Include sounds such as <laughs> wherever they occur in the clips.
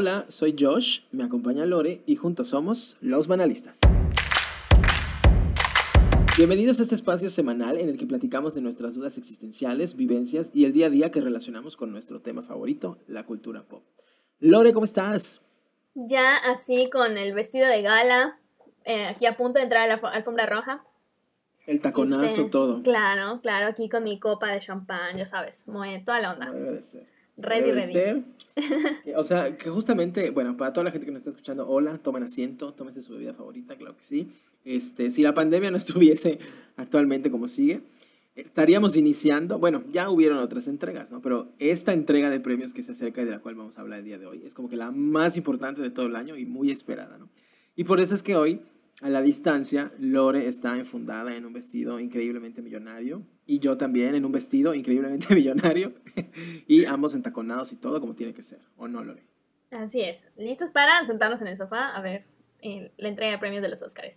Hola, soy Josh, me acompaña Lore y juntos somos Los Banalistas. Bienvenidos a este espacio semanal en el que platicamos de nuestras dudas existenciales, vivencias y el día a día que relacionamos con nuestro tema favorito, la cultura pop. Lore, ¿cómo estás? Ya así con el vestido de gala, eh, aquí a punto de entrar a la alfombra roja. El taconazo, Este, todo. Claro, claro, aquí con mi copa de champán, ya sabes, muy, toda la onda. Debe de ser. Ready, ready. ser. <laughs> O sea, que justamente, bueno, para toda la gente que nos está escuchando, hola, tomen asiento, tómense su bebida favorita, claro que sí. Este, si la pandemia no <laughs> estuviese actualmente como sigue, estaríamos iniciando, bueno, ya hubieron otras entregas, ¿no? Pero esta entrega de premios que se acerca y de la cual vamos a hablar el día de hoy es como que la más importante de todo el año y muy esperada, ¿no? Y por eso es que hoy, a la distancia, Lore está enfundada en un vestido increíblemente millonario y yo también en un vestido increíblemente <laughs> millonario y ambos entaconados y todo como tiene que ser, ¿o no, Lore? Así es, listos para sentarnos en el sofá a ver eh, la entrega de premios de los Oscars.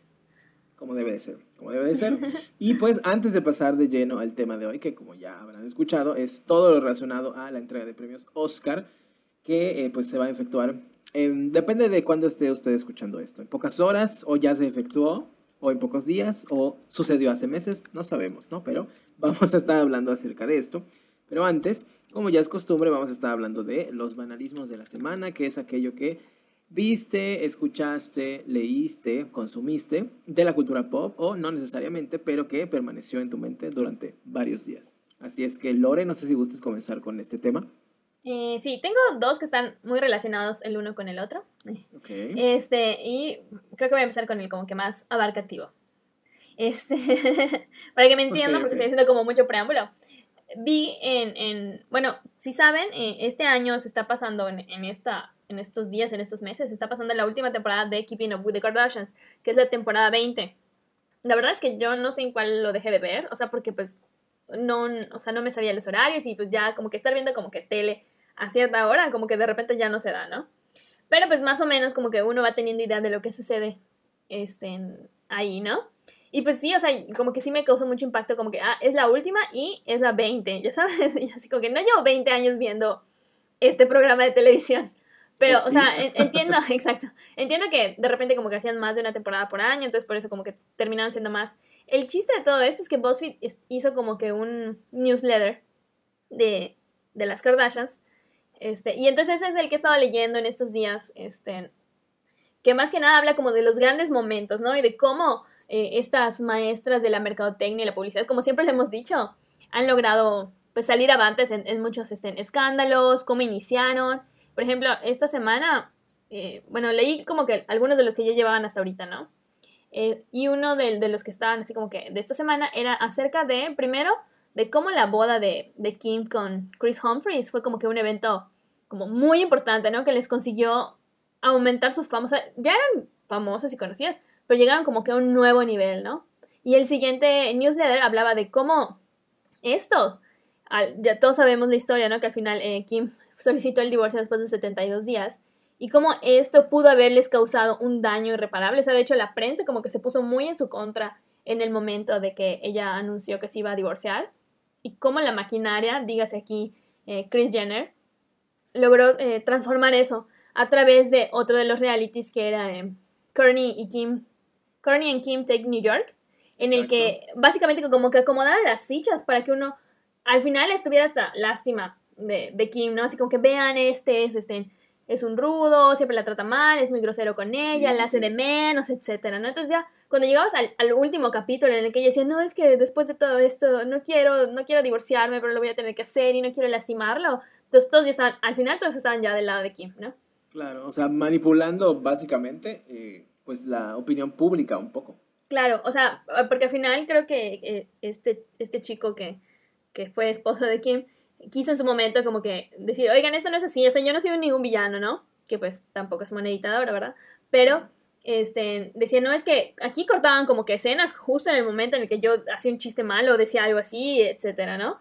Como debe de ser, como debe de ser. Y pues antes de pasar de lleno al tema de hoy, que como ya habrán escuchado, es todo lo relacionado a la entrega de premios Oscar, que eh, pues se va a efectuar, en- depende de cuándo esté usted escuchando esto, en pocas horas, o ya se efectuó, o en pocos días, o sucedió hace meses, no sabemos, ¿no? Pero <laughs> vamos a estar hablando acerca de esto. Pero antes, como ya es costumbre, vamos a estar hablando de los banalismos de la semana, que es aquello que viste, escuchaste, leíste, consumiste de la cultura pop o no necesariamente, pero que permaneció en tu mente durante varios días. Así es que Lore, no sé si gustes comenzar con este tema. Eh, sí, tengo dos que están muy relacionados el uno con el otro. Ok. Este, y creo que voy a empezar con el como que más abarcativo. Este, <laughs> para que me entiendan, Ok, porque ok. estoy haciendo como mucho preámbulo. Vi en, en bueno, si saben, eh, este año se está pasando en, en esta, en estos días, en estos meses, se está pasando la última temporada de Keeping Up with the Kardashians, que es la temporada 20. La verdad es que yo no sé en cuál lo dejé de ver, o sea, porque pues no, o sea, no me sabía los horarios y pues ya como que estar viendo como que tele a cierta hora, como que de repente ya no se da, ¿no? Pero pues más o menos como que uno va teniendo idea de lo que sucede este, ahí, ¿no? Y pues sí, o sea, como que sí me causó mucho impacto, como que, ah, es la última y es la 20, ya sabes, <laughs> y así como que no llevo 20 años viendo este programa de televisión. Pero, ¿Oh, o sea, en- <laughs> entiendo, <laughs> exacto, entiendo que de repente como que hacían más de una temporada por año, entonces por eso como que terminaban siendo más. El chiste de todo esto es que BuzzFeed hizo como que un newsletter de, de las Kardashians, este, y entonces es el que he estado leyendo en estos días, este, que más que nada habla como de los grandes momentos, ¿no? Y de cómo eh, estas maestras de la mercadotecnia y la publicidad, como siempre le hemos dicho, han logrado pues salir avantes en, en muchos este, escándalos, cómo iniciaron. Por ejemplo, esta semana, eh, bueno, leí como que algunos de los que ya llevaban hasta ahorita, ¿no? Eh, y uno de los que estaban así como que de esta semana era acerca de, primero, de cómo la boda de, de Kim con Chris Humphries fue como que un evento como muy importante, ¿no? Que les consiguió aumentar su fama. Ya eran famosas y conocidas, pero llegaron como que a un nuevo nivel, ¿no? Y el siguiente newsletter hablaba de cómo esto, ya todos sabemos la historia, ¿no? Que al final eh, Kim solicitó el divorcio después de 72 días. Y cómo esto pudo haberles causado un daño irreparable. O sea, de hecho, la prensa como que se puso muy en su contra en el momento de que ella anunció que se iba a divorciar. Y cómo la maquinaria, dígase aquí eh, Chris Jenner, logró eh, transformar eso a través de otro de los realities que era eh, Kourtney y Kim, Kourtney and Kim Take New York, en el que básicamente como que acomodaron las fichas para que uno al final estuviera hasta lástima de, de Kim, ¿no? Así como que vean, este es, este, es un rudo, siempre la trata mal, es muy grosero con ella, sí, la hace sí. de menos, etcétera, ¿no? Entonces ya, cuando llegabas al, al último capítulo en el que ella decía, no, es que después de todo esto, no quiero, no quiero divorciarme, pero lo voy a tener que hacer y no quiero lastimarlo. Entonces todos ya estaban, al final todos estaban ya del lado de Kim, ¿no? Claro, o sea, manipulando básicamente eh, pues la opinión pública un poco. Claro, o sea, porque al final creo que eh, este, este chico que, que fue esposo de Kim quiso en su momento como que decir, oigan, esto no es así, o sea, yo no soy ningún villano, ¿no? Que pues tampoco es una editadora, ¿verdad? Pero, este, decía, no, es que aquí cortaban como que escenas justo en el momento en el que yo hacía un chiste malo, decía algo así, etcétera, ¿no?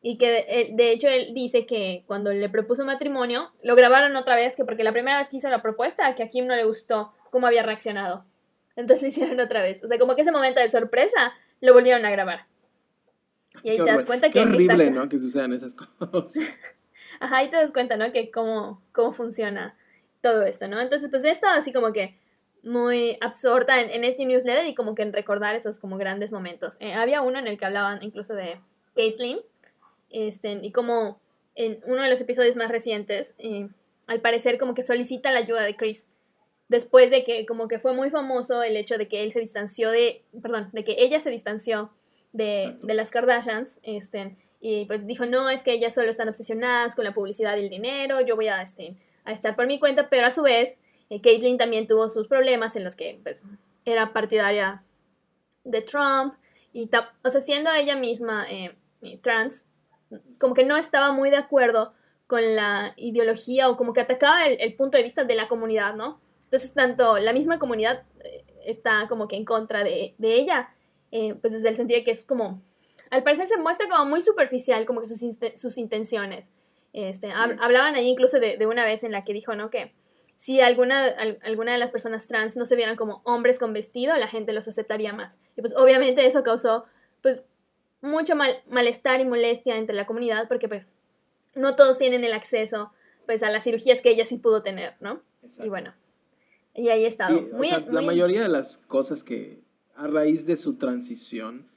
Y que eh, de hecho él dice que cuando le propuso matrimonio, lo grabaron otra vez, que porque la primera vez que hizo la propuesta, que a Kim no le gustó cómo había reaccionado. Entonces <laughs> lo hicieron otra vez. O sea, como que ese momento de sorpresa lo volvieron a grabar. Y ahí Qué te das cuenta que... Qué horrible, exacto. ¿no? Que sucedan esas <laughs> cosas. Ajá, ahí te das cuenta, ¿no? Que cómo, cómo funciona todo esto, ¿no? Entonces, pues he estado así como que muy absorta en, este newsletter y como que en recordar esos como grandes momentos. Eh, había uno en el que hablaban incluso de Caitlyn, este, y como en uno de los episodios más recientes, eh, al parecer como que solicita la ayuda de Chris después de que como que fue muy famoso el hecho de que él se distanció de, perdón, de que ella se distanció de, de las Kardashians, este, y pues dijo, no, es que ellas solo están obsesionadas con la publicidad y el dinero, yo voy a, este, a estar por mi cuenta, pero a su vez, eh, Caitlyn también tuvo sus problemas en los que pues, era partidaria de Trump, y o sea, siendo ella misma eh, trans, como que no estaba muy de acuerdo con la ideología o como que atacaba el, punto de vista de la comunidad, ¿no? Entonces, tanto la misma comunidad eh, está como que en contra de, ella, pues desde el sentido de que es como al parecer se muestra como muy superficial, como que sus, sus intenciones. Este, hablaban ahí incluso de, una vez en la que dijo, ¿no? Que si alguna, alguna de las personas trans no se vieran como hombres con vestido, la gente los aceptaría más. Y pues obviamente eso causó pues mucho mal, malestar y molestia entre la comunidad porque pues no todos tienen el acceso pues a las cirugías que ella sí pudo tener, ¿no? Y bueno, y ahí está. la mayoría de las cosas que a raíz de su transición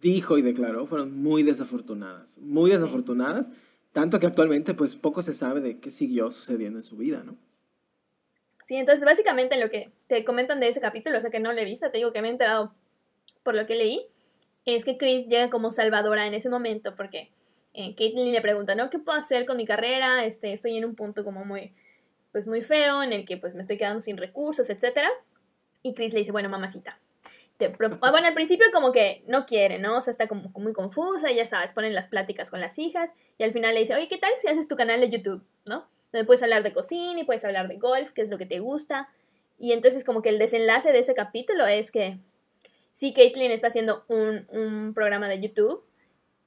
dijo y declaró fueron muy desafortunadas, muy desafortunadas, tanto que actualmente pues poco se sabe de qué siguió sucediendo en su vida, ¿no? Sí, entonces básicamente lo que te comentan de ese capítulo, o sea que no lo he visto, te digo que me he enterado por lo que leí, es que Chris llega como salvadora en ese momento porque eh, Caitlyn le pregunta, ¿no? ¿Qué puedo hacer con mi carrera? Este, estoy en un punto como muy, pues muy feo, en el que pues me estoy quedando sin recursos, etc. Y Chris le dice, bueno, mamacita, Ah, bueno, al principio como que no quiere, ¿no? O sea, está como muy confusa, ya sabes, ponen las pláticas con las hijas y al final le dice, oye, ¿qué tal si haces tu canal de YouTube, ¿no? Donde puedes hablar de cocina y puedes hablar de golf, que es lo que te gusta. Y entonces como que el desenlace de ese capítulo es que sí, Caitlyn está haciendo un, programa de YouTube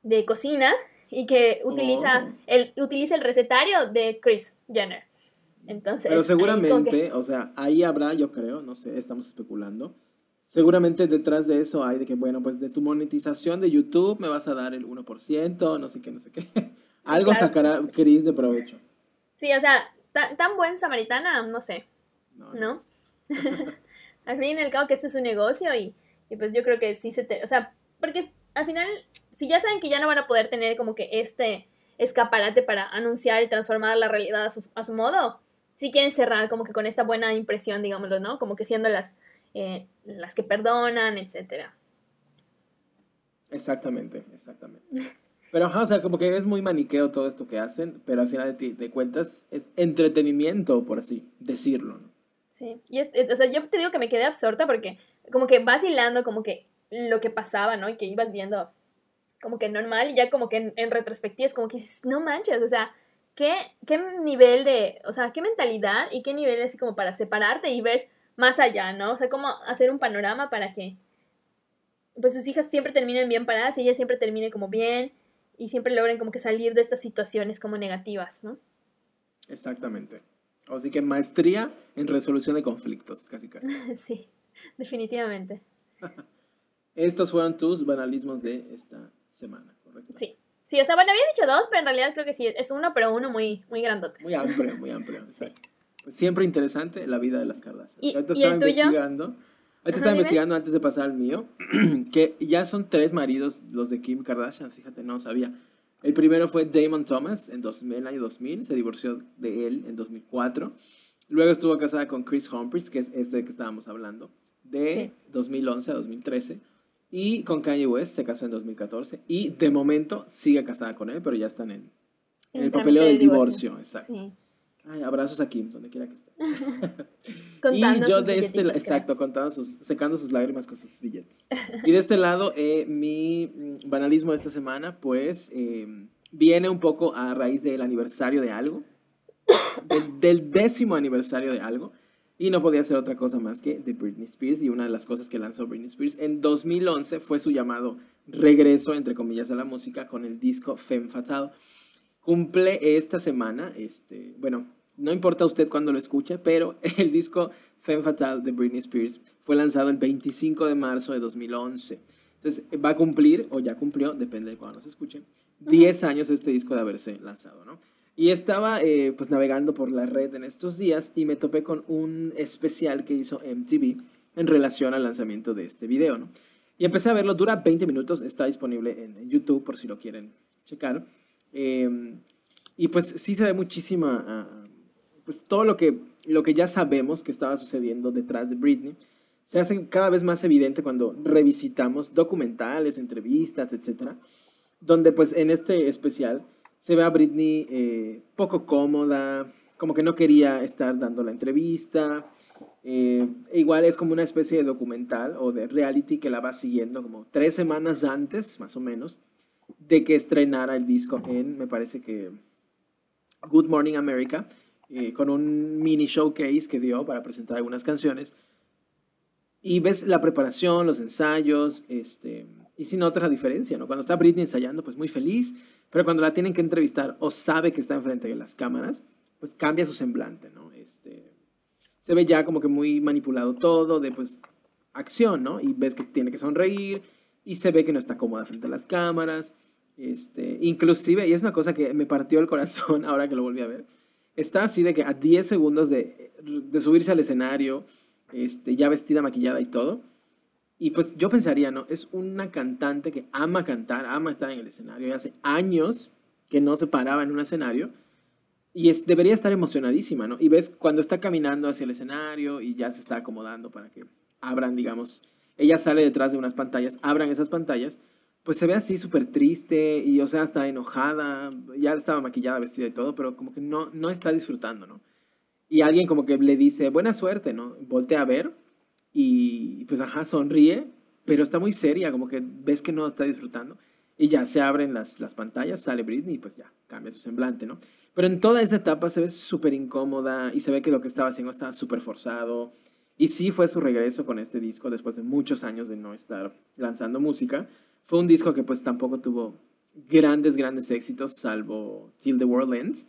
de cocina y que utiliza, oh. el, utiliza el recetario de Chris Jenner. Entonces, Pero seguramente, o sea, ahí habrá, yo creo, no sé, estamos especulando, seguramente detrás de eso hay de que, bueno, pues de tu monetización de YouTube me vas a dar el 1%, no sé qué, no sé qué. <laughs> Algo sacará Cris de provecho. Sí, o sea, tan, buen samaritana, no sé. ¿No? <laughs> al fin y al cabo que este es un negocio y, pues yo creo que sí se te... O sea, porque al final, si ya saben que ya no van a poder tener como que este escaparate para anunciar y transformar la realidad a su, a su modo, si quieren cerrar como que con esta buena impresión, digámoslo, ¿no? Como que siendo las eh, las que perdonan, etcétera. Exactamente, exactamente. <laughs> Pero, o sea, como que es muy maniqueo todo esto que hacen, pero al final de, cuentas es entretenimiento, por así decirlo, ¿no? Sí, y, o sea, yo te digo que me quedé absorta porque como que vas hilando como que lo que pasaba, ¿no? Y que ibas viendo como que normal y ya como que en, en retrospectiva es como que dices, no manches, o sea, ¿qué, ¿qué nivel de, o sea, qué mentalidad y qué nivel así como para separarte y ver más allá, ¿no? O sea, cómo hacer un panorama para que pues sus hijas siempre terminen bien paradas y ella siempre termine como bien y siempre logren como que salir de estas situaciones como negativas, ¿no? Exactamente. Así que maestría en resolución de conflictos, casi casi. <laughs> sí, definitivamente. <laughs> Estos fueron tus banalismos de esta semana, ¿correcto? Sí. Sí, o sea, bueno, había dicho dos, pero en realidad creo que sí, es uno, pero uno muy, muy grandote. Muy amplio, muy amplio, exacto siempre interesante la vida de las Kardashian. ¿Y, ahorita estaba investigando. Ahorita estaba investigando antes de pasar al mío, <clears throat> que ya son tres maridos los de Kim Kardashian, fíjate, no sabía. El primero fue Damon Thomas en, el año 2000, se divorció de él en 2004. Luego estuvo casada con Chris Humphries, que es este que estábamos hablando, de 2011 a 2013. Y con Kanye West se casó en 2014. Y de momento sigue casada con él, pero ya están en, el papeleo del divorcio. exacto. Sí. Ay, abrazos a Kim, donde quiera que esté. <laughs> y yo de este lado, exacto, contando sus, secando sus lágrimas con sus billetes. y de este lado, eh, mi mm, banalismo de esta semana, pues, em, viene un poco a raíz del aniversario de algo, del, décimo aniversario de algo, y no podía ser otra cosa más que de Britney Spears, y una de las cosas que lanzó Britney Spears en 2011 fue su llamado regreso, entre comillas, a la música con el disco Femme Fatale. Cumple esta semana, este, bueno, no importa usted cuándo lo escuche, pero <laughs> el disco Femme Fatale de Britney Spears fue lanzado el 25 de marzo de 2011. Entonces va a cumplir, o ya cumplió, depende de cuándo se escuche, 10 años este disco de haberse lanzado, ¿no? Y estaba eh, pues navegando por la red en estos días y me topé con un especial que hizo MTV en relación al lanzamiento de este video, ¿no? Y empecé a verlo, dura 20 minutos, está disponible en, YouTube por si lo quieren checar. Em, y pues sí se ve muchísima, ah, pues todo lo que, lo que ya sabemos que estaba sucediendo detrás de Britney, se hace cada vez más evidente cuando revisitamos documentales, entrevistas, etc. Donde pues en este especial se ve a Britney eh, poco cómoda, como que no quería estar dando la entrevista. Eh, igual es como una especie de documental o de reality que la va siguiendo como tres semanas antes, más o menos, de que estrenara el disco en, me parece que, Good Morning America, eh, con un mini showcase que dio para presentar algunas canciones. Y ves la preparación, los ensayos, este, y si notas la diferencia, ¿no? Cuando está Britney ensayando, pues muy feliz, pero cuando la tienen que entrevistar o sabe que está enfrente de las cámaras, pues cambia su semblante, ¿no? Este, se ve ya como que muy manipulado todo, de pues acción, ¿no? Y ves que tiene que sonreír y se ve que no está cómoda frente a las cámaras. Este, inclusive, y es una cosa que me partió el corazón <laughs> ahora que lo volví a ver, está así de que a 10 segundos de, de subirse al escenario, este, ya vestida, maquillada y todo, y pues yo pensaría, ¿no? Es una cantante que ama cantar, ama estar en el escenario, hace años que no se paraba en un escenario, y es, debería estar emocionadísima, ¿no? Y ves cuando está caminando hacia el escenario y ya se está acomodando para que abran, digamos, ella sale detrás de unas pantallas, abran esas pantallas, pues se ve así súper triste y, o sea, está enojada, ya estaba maquillada, vestida y todo, pero como que no, no está disfrutando, ¿no? Y alguien como que le dice, buena suerte, ¿no? Voltea a ver y pues ajá, sonríe, pero está muy seria, como que ves que no está disfrutando. Y ya se abren las, las pantallas, sale Britney y pues ya cambia su semblante, ¿no? Pero en toda esa etapa se ve súper incómoda y se ve que lo que estaba haciendo estaba súper forzado. Y sí fue su regreso con este disco después de muchos años de no estar lanzando música. Fue un disco que pues tampoco tuvo grandes, grandes éxitos, salvo Till the World Ends,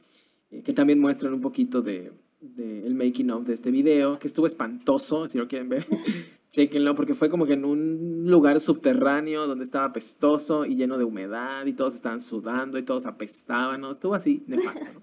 eh, que también muestran un poquito de, el making of de este video, que estuvo espantoso, si lo quieren ver, <laughs> chequenlo, porque fue como que en un lugar subterráneo donde estaba apestoso y lleno de humedad y todos estaban sudando y todos apestaban, ¿no? Estuvo así, nefasto.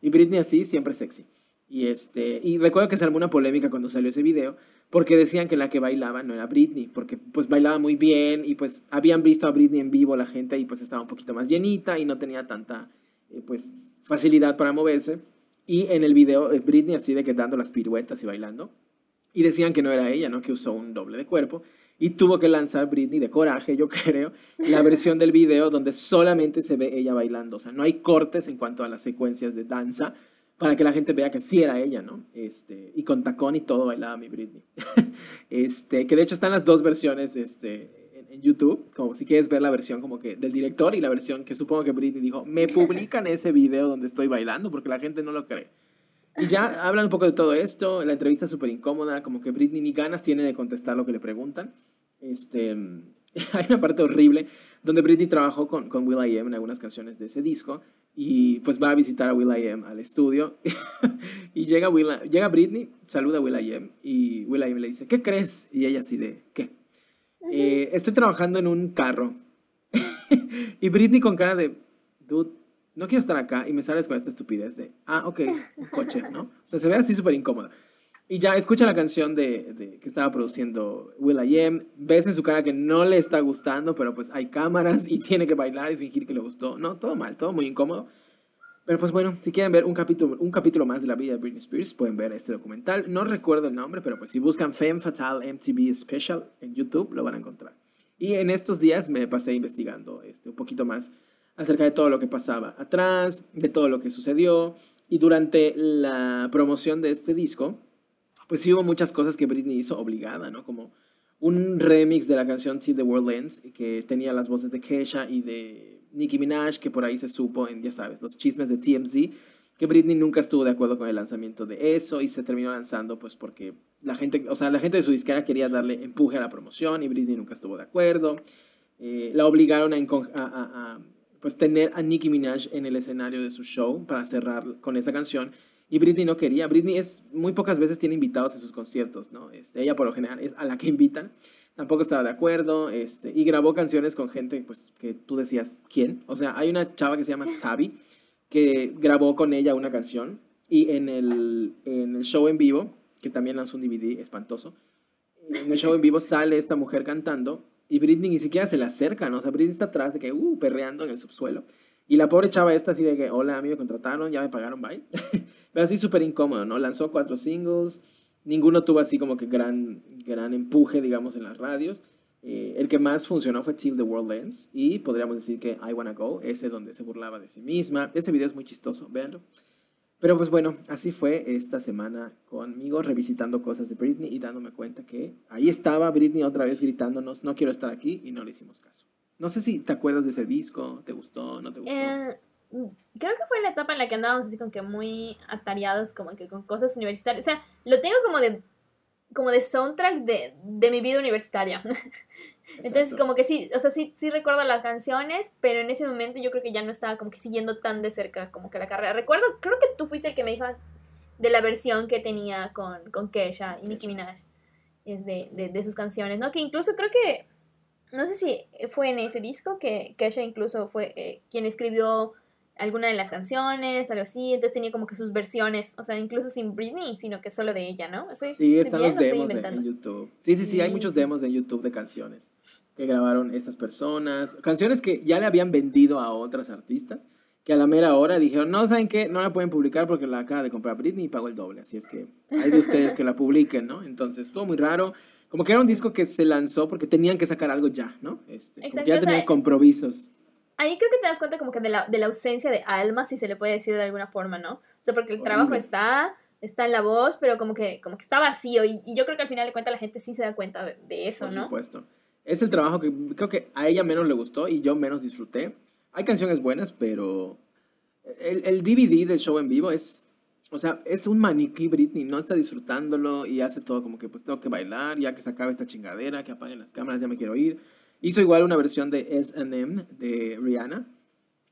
Y Britney así, siempre sexy. Y, este, y recuerdo que se armó una polémica cuando salió ese video, porque decían que la que bailaba no era Britney, porque pues bailaba muy bien y pues habían visto a Britney en vivo la gente y pues estaba un poquito más llenita y no tenía tanta eh, pues facilidad para moverse. Y en el video, eh, Britney así de que dando las piruetas y bailando. Y decían que no era ella, ¿no? Que usó un doble de cuerpo. Y tuvo que lanzar Britney de coraje, yo <laughs> creo, la versión del video donde solamente se ve ella bailando. O sea, no hay cortes en cuanto a las secuencias de danza para que la gente vea que sí era ella, ¿no? Este, y con tacón y todo bailaba mi Britney. <laughs> este, que de hecho están las dos versiones este, en YouTube, como si quieres ver la versión como que del director y la versión que supongo que Britney dijo, me <laughs> publican ese video donde estoy bailando porque la gente no lo cree. Y ya hablan un poco de todo esto, la entrevista es súper incómoda, como que Britney ni ganas tiene de contestar lo que le preguntan. Este, <laughs> hay una parte horrible donde Britney trabajó con, con Will.i.am en algunas canciones de ese disco y pues va a visitar a Will.i.am al estudio <laughs> y llega, Will, llega Britney, saluda a Will.i.am y Will.i.am le dice, ¿qué crees? Y ella así de, ¿qué? Eh, estoy trabajando en un carro. <laughs> y Britney con cara de, dude, no quiero estar acá. Y me sales con esta estupidez de, ah, ok, un coche, ¿no? O sea, se ve así súper incómoda. Y ya escucha la canción de, que estaba produciendo Will.i.am. Ves en su cara que no le está gustando, pero pues hay cámaras y <laughs> tiene que bailar y fingir que le gustó. No, todo mal, todo muy incómodo. Pero pues bueno, si quieren ver un capítulo, un capítulo más de la vida de Britney Spears, pueden ver este documental. No recuerdo el nombre, pero pues si buscan Femme Fatale MTV Special en YouTube, lo van a encontrar. Y en estos días me pasé investigando este, un poquito más acerca de todo lo que pasaba atrás, de todo lo que sucedió. Y durante la promoción de este disco, pues sí hubo muchas cosas que Britney hizo obligada, ¿no? Como un remix de la canción See the World Ends, que tenía las voces de Kesha y de Nicki Minaj, que por ahí se supo en, ya sabes, los chismes de TMZ, que Britney nunca estuvo de acuerdo con el lanzamiento de eso y se terminó lanzando pues porque la gente, o sea, la gente de su disquera quería darle empuje a la promoción y Britney nunca estuvo de acuerdo. Eh, la obligaron a, a, pues tener a Nicki Minaj en el escenario de su show para cerrar con esa canción y Britney no quería. Britney es muy pocas veces tiene invitados en sus conciertos, ¿no? Este, ella por lo general es a la que invitan tampoco estaba de acuerdo, este, y grabó canciones con gente, pues, que tú decías, ¿quién? O sea, hay una chava que se llama Sabi, que grabó con ella una canción y en el, en el show en vivo, que también lanzó un DVD espantoso, en el show en vivo sale esta mujer cantando y Britney ni siquiera se le acerca, ¿no? O sea, Britney está atrás de que, uh, perreando en el subsuelo. Y la pobre chava esta así de que, hola, a mí me contrataron, ya me pagaron, bye. <laughs> Pero así súper incómodo, ¿no? Lanzó cuatro singles, ninguno tuvo así como que gran, gran empuje, digamos, en las radios. Eh, el que más funcionó fue Till the World Ends y podríamos decir que I Wanna Go, ese donde se burlaba de sí misma. Ese video es muy chistoso, véanlo. Pero pues bueno, así fue esta semana conmigo, revisitando cosas de Britney y dándome cuenta que ahí estaba Britney otra vez gritándonos, no quiero estar aquí y no le hicimos caso. No sé si te acuerdas de ese disco, ¿te gustó, no te gustó? Eh, creo que fue la etapa en la que andábamos así como que muy atareados como que con cosas universitarias. O sea, lo tengo como de como de soundtrack de, de mi vida universitaria. <laughs> Entonces, como que sí, o sea, sí, sí recuerdo las canciones, pero en ese momento yo creo que ya no estaba como que siguiendo tan de cerca como que la carrera. Recuerdo, creo que tú fuiste el que me dijo de la versión que tenía con, con Kesha y Nicki Minaj, es de, de, de, sus canciones, ¿no? Que incluso creo que, no sé si fue en ese disco que Kesha incluso fue eh, quien escribió alguna de las canciones, algo así, entonces tenía como que sus versiones, o sea, incluso sin Britney, sino que solo de ella, ¿no? sí, están los demos en YouTube. Sí, sí, sí, hay muchos demos en YouTube de canciones que grabaron estas personas, canciones que ya le habían vendido a otras artistas, que a la mera hora dijeron, no, ¿saben qué? No la pueden publicar porque la acaba de comprar Britney y pagó el doble, así es que hay de ustedes que la publiquen, ¿no? Entonces, todo muy raro, como que era un disco que se lanzó porque tenían que sacar algo ya, ¿no? Este, ya tenían compromisos ahí creo que te das cuenta como que de la, de la ausencia de alma, si se le puede decir de alguna forma, ¿no? O sea, porque el trabajo está, está en la voz, pero como que, como que está vacío. Y, yo creo que al final de cuentas la gente sí se da cuenta de, eso, ¿no? Por supuesto. Es el trabajo que creo que a ella menos le gustó y yo menos disfruté. Hay canciones buenas, pero el, el DVD del show en vivo es, o sea, es un maniquí Britney, no está disfrutándolo y hace todo como que pues tengo que bailar, ya que se acabe esta chingadera, que apaguen las cámaras, ya me quiero ir. Hizo igual una versión de SM de Rihanna.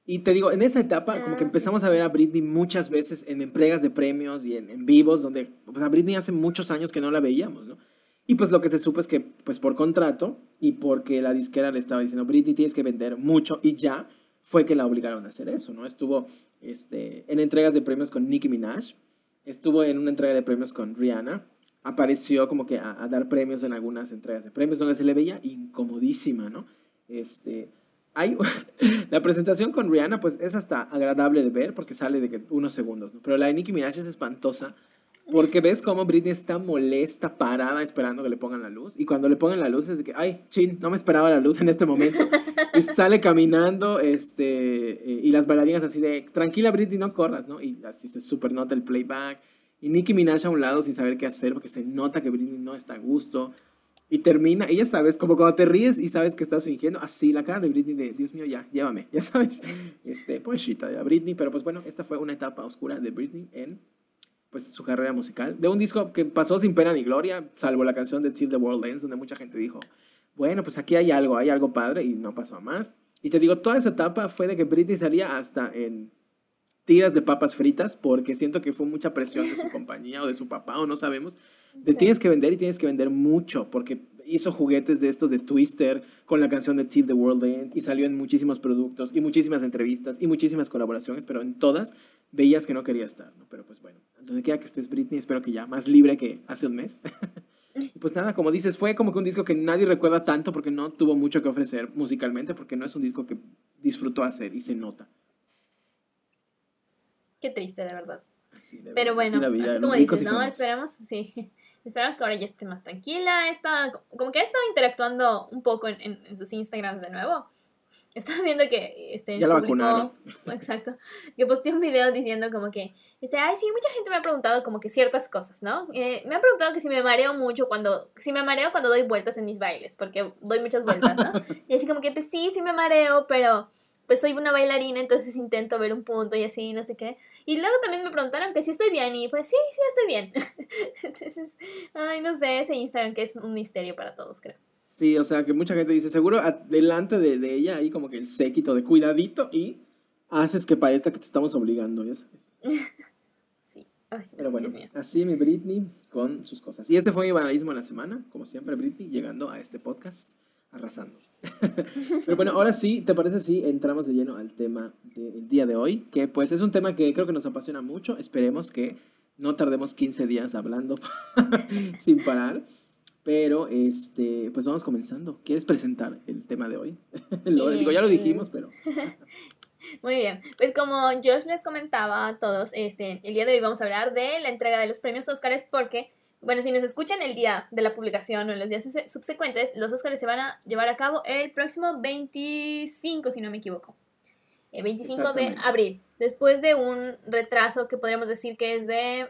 Y te digo, en esa etapa, como que ah, empezamos a ver a Britney muchas veces en entregas de premios y en, en vivos, donde pues, a Britney hace muchos años que no la veíamos, ¿no? Y pues lo que se supo es que, pues por contrato y porque la disquera le estaba diciendo, Britney tienes que vender mucho y ya, fue que la obligaron a hacer eso, ¿no? Estuvo este, en entregas de premios con Nicki Minaj, estuvo en una entrega de premios con Rihanna, apareció como que a, dar premios en algunas entregas de premios donde se le veía incomodísima, ¿no? Este, hay <laughs> la presentación con Rihanna pues es hasta agradable de ver porque sale de que unos segundos, ¿no? Pero la de Nicki Minaj es espantosa porque ves cómo Britney está molesta, parada, esperando que le pongan la luz. Y cuando le pongan la luz es de que, ay, chin, no me esperaba la luz en este momento. <laughs> y sale caminando, este, eh, y las bailarinas así de, tranquila Britney, no corras, ¿no? Y así se super nota el playback. Y Nicki Minaj a un lado sin saber qué hacer porque se nota que Britney no está a gusto. Y termina, y ya sabes, como cuando te ríes y sabes que estás fingiendo, así la cara de Britney de, Dios mío, ya, llévame, <laughs> ya sabes. Este, pobrecita de Britney, pero pues bueno, esta fue una etapa oscura de Britney en pues su carrera musical. De un disco que pasó sin pena ni gloria, salvo la canción de Till the World Ends, donde mucha gente dijo, bueno, pues aquí hay algo, hay algo padre, y no pasó a más. Y te digo, toda esa etapa fue de que Britney salía hasta en tiras de papas fritas, porque siento que fue mucha presión de su <laughs> compañía o de su papá, o no sabemos. De tienes que vender y tienes que vender mucho, porque hizo juguetes de estos de Twister con la canción de Till the World End y salió en muchísimos productos y muchísimas entrevistas y muchísimas colaboraciones, pero en todas veías que no quería estar, ¿no? Pero pues bueno, donde quiera que estés Britney, espero que ya más libre que hace un mes. <laughs> y pues nada, como dices, fue como que un disco que nadie recuerda tanto porque no tuvo mucho que ofrecer musicalmente, porque no es un disco que disfrutó hacer y se nota. Qué triste, de verdad. Pero bueno, así, como dices, ¿no? Esperamos, sí. Esperamos que ahora ya esté más tranquila. Está, como que ha estado interactuando un poco en, en, sus Instagrams de nuevo. <laughs> Estaba viendo que este, ya la vacunaron. <laughs> Exacto. Que posteé un video diciendo como que, este, ay, sí, mucha gente me ha preguntado como que ciertas cosas, ¿no? Eh, me ha preguntado que si me mareo mucho cuando, si me mareo cuando doy vueltas en mis bailes, porque doy muchas vueltas, ¿no? <laughs> y así como que, pues sí, sí me mareo, pero pues soy una bailarina, entonces intento ver un punto y así, no sé qué. Y luego también me preguntaron que si estoy bien y pues sí, sí estoy bien. <laughs> entonces, ay, no sé, ese Instagram que es un misterio para todos, creo. Sí, o sea, que mucha gente dice, seguro delante de, de ella hay como que el séquito de cuidadito y haces que parezca que te estamos obligando, ya sabes. <laughs> sí. Pero bueno, así mi Britney con sus cosas. Y este fue mi banalismo de la semana, como siempre Britney, llegando a este podcast arrasando. <laughs> Pero bueno, ahora sí, ¿te parece si entramos de lleno al tema del día de hoy? Que pues es un tema que creo que nos apasiona mucho. Esperemos que no tardemos 15 días hablando <laughs> sin parar. Pero, este, pues vamos comenzando. ¿Quieres presentar el tema de hoy? <laughs> digo, ya lo dijimos, pero... Muy bien, pues como Josh les comentaba a todos, este, el día de hoy vamos a hablar de la entrega de los premios Óscares porque, bueno, si nos escuchan el día de la publicación o en los días subsecuentes, los Óscares se van a llevar a cabo el próximo 25, si no me equivoco. El 25 de abril, después de un retraso que podríamos decir que es de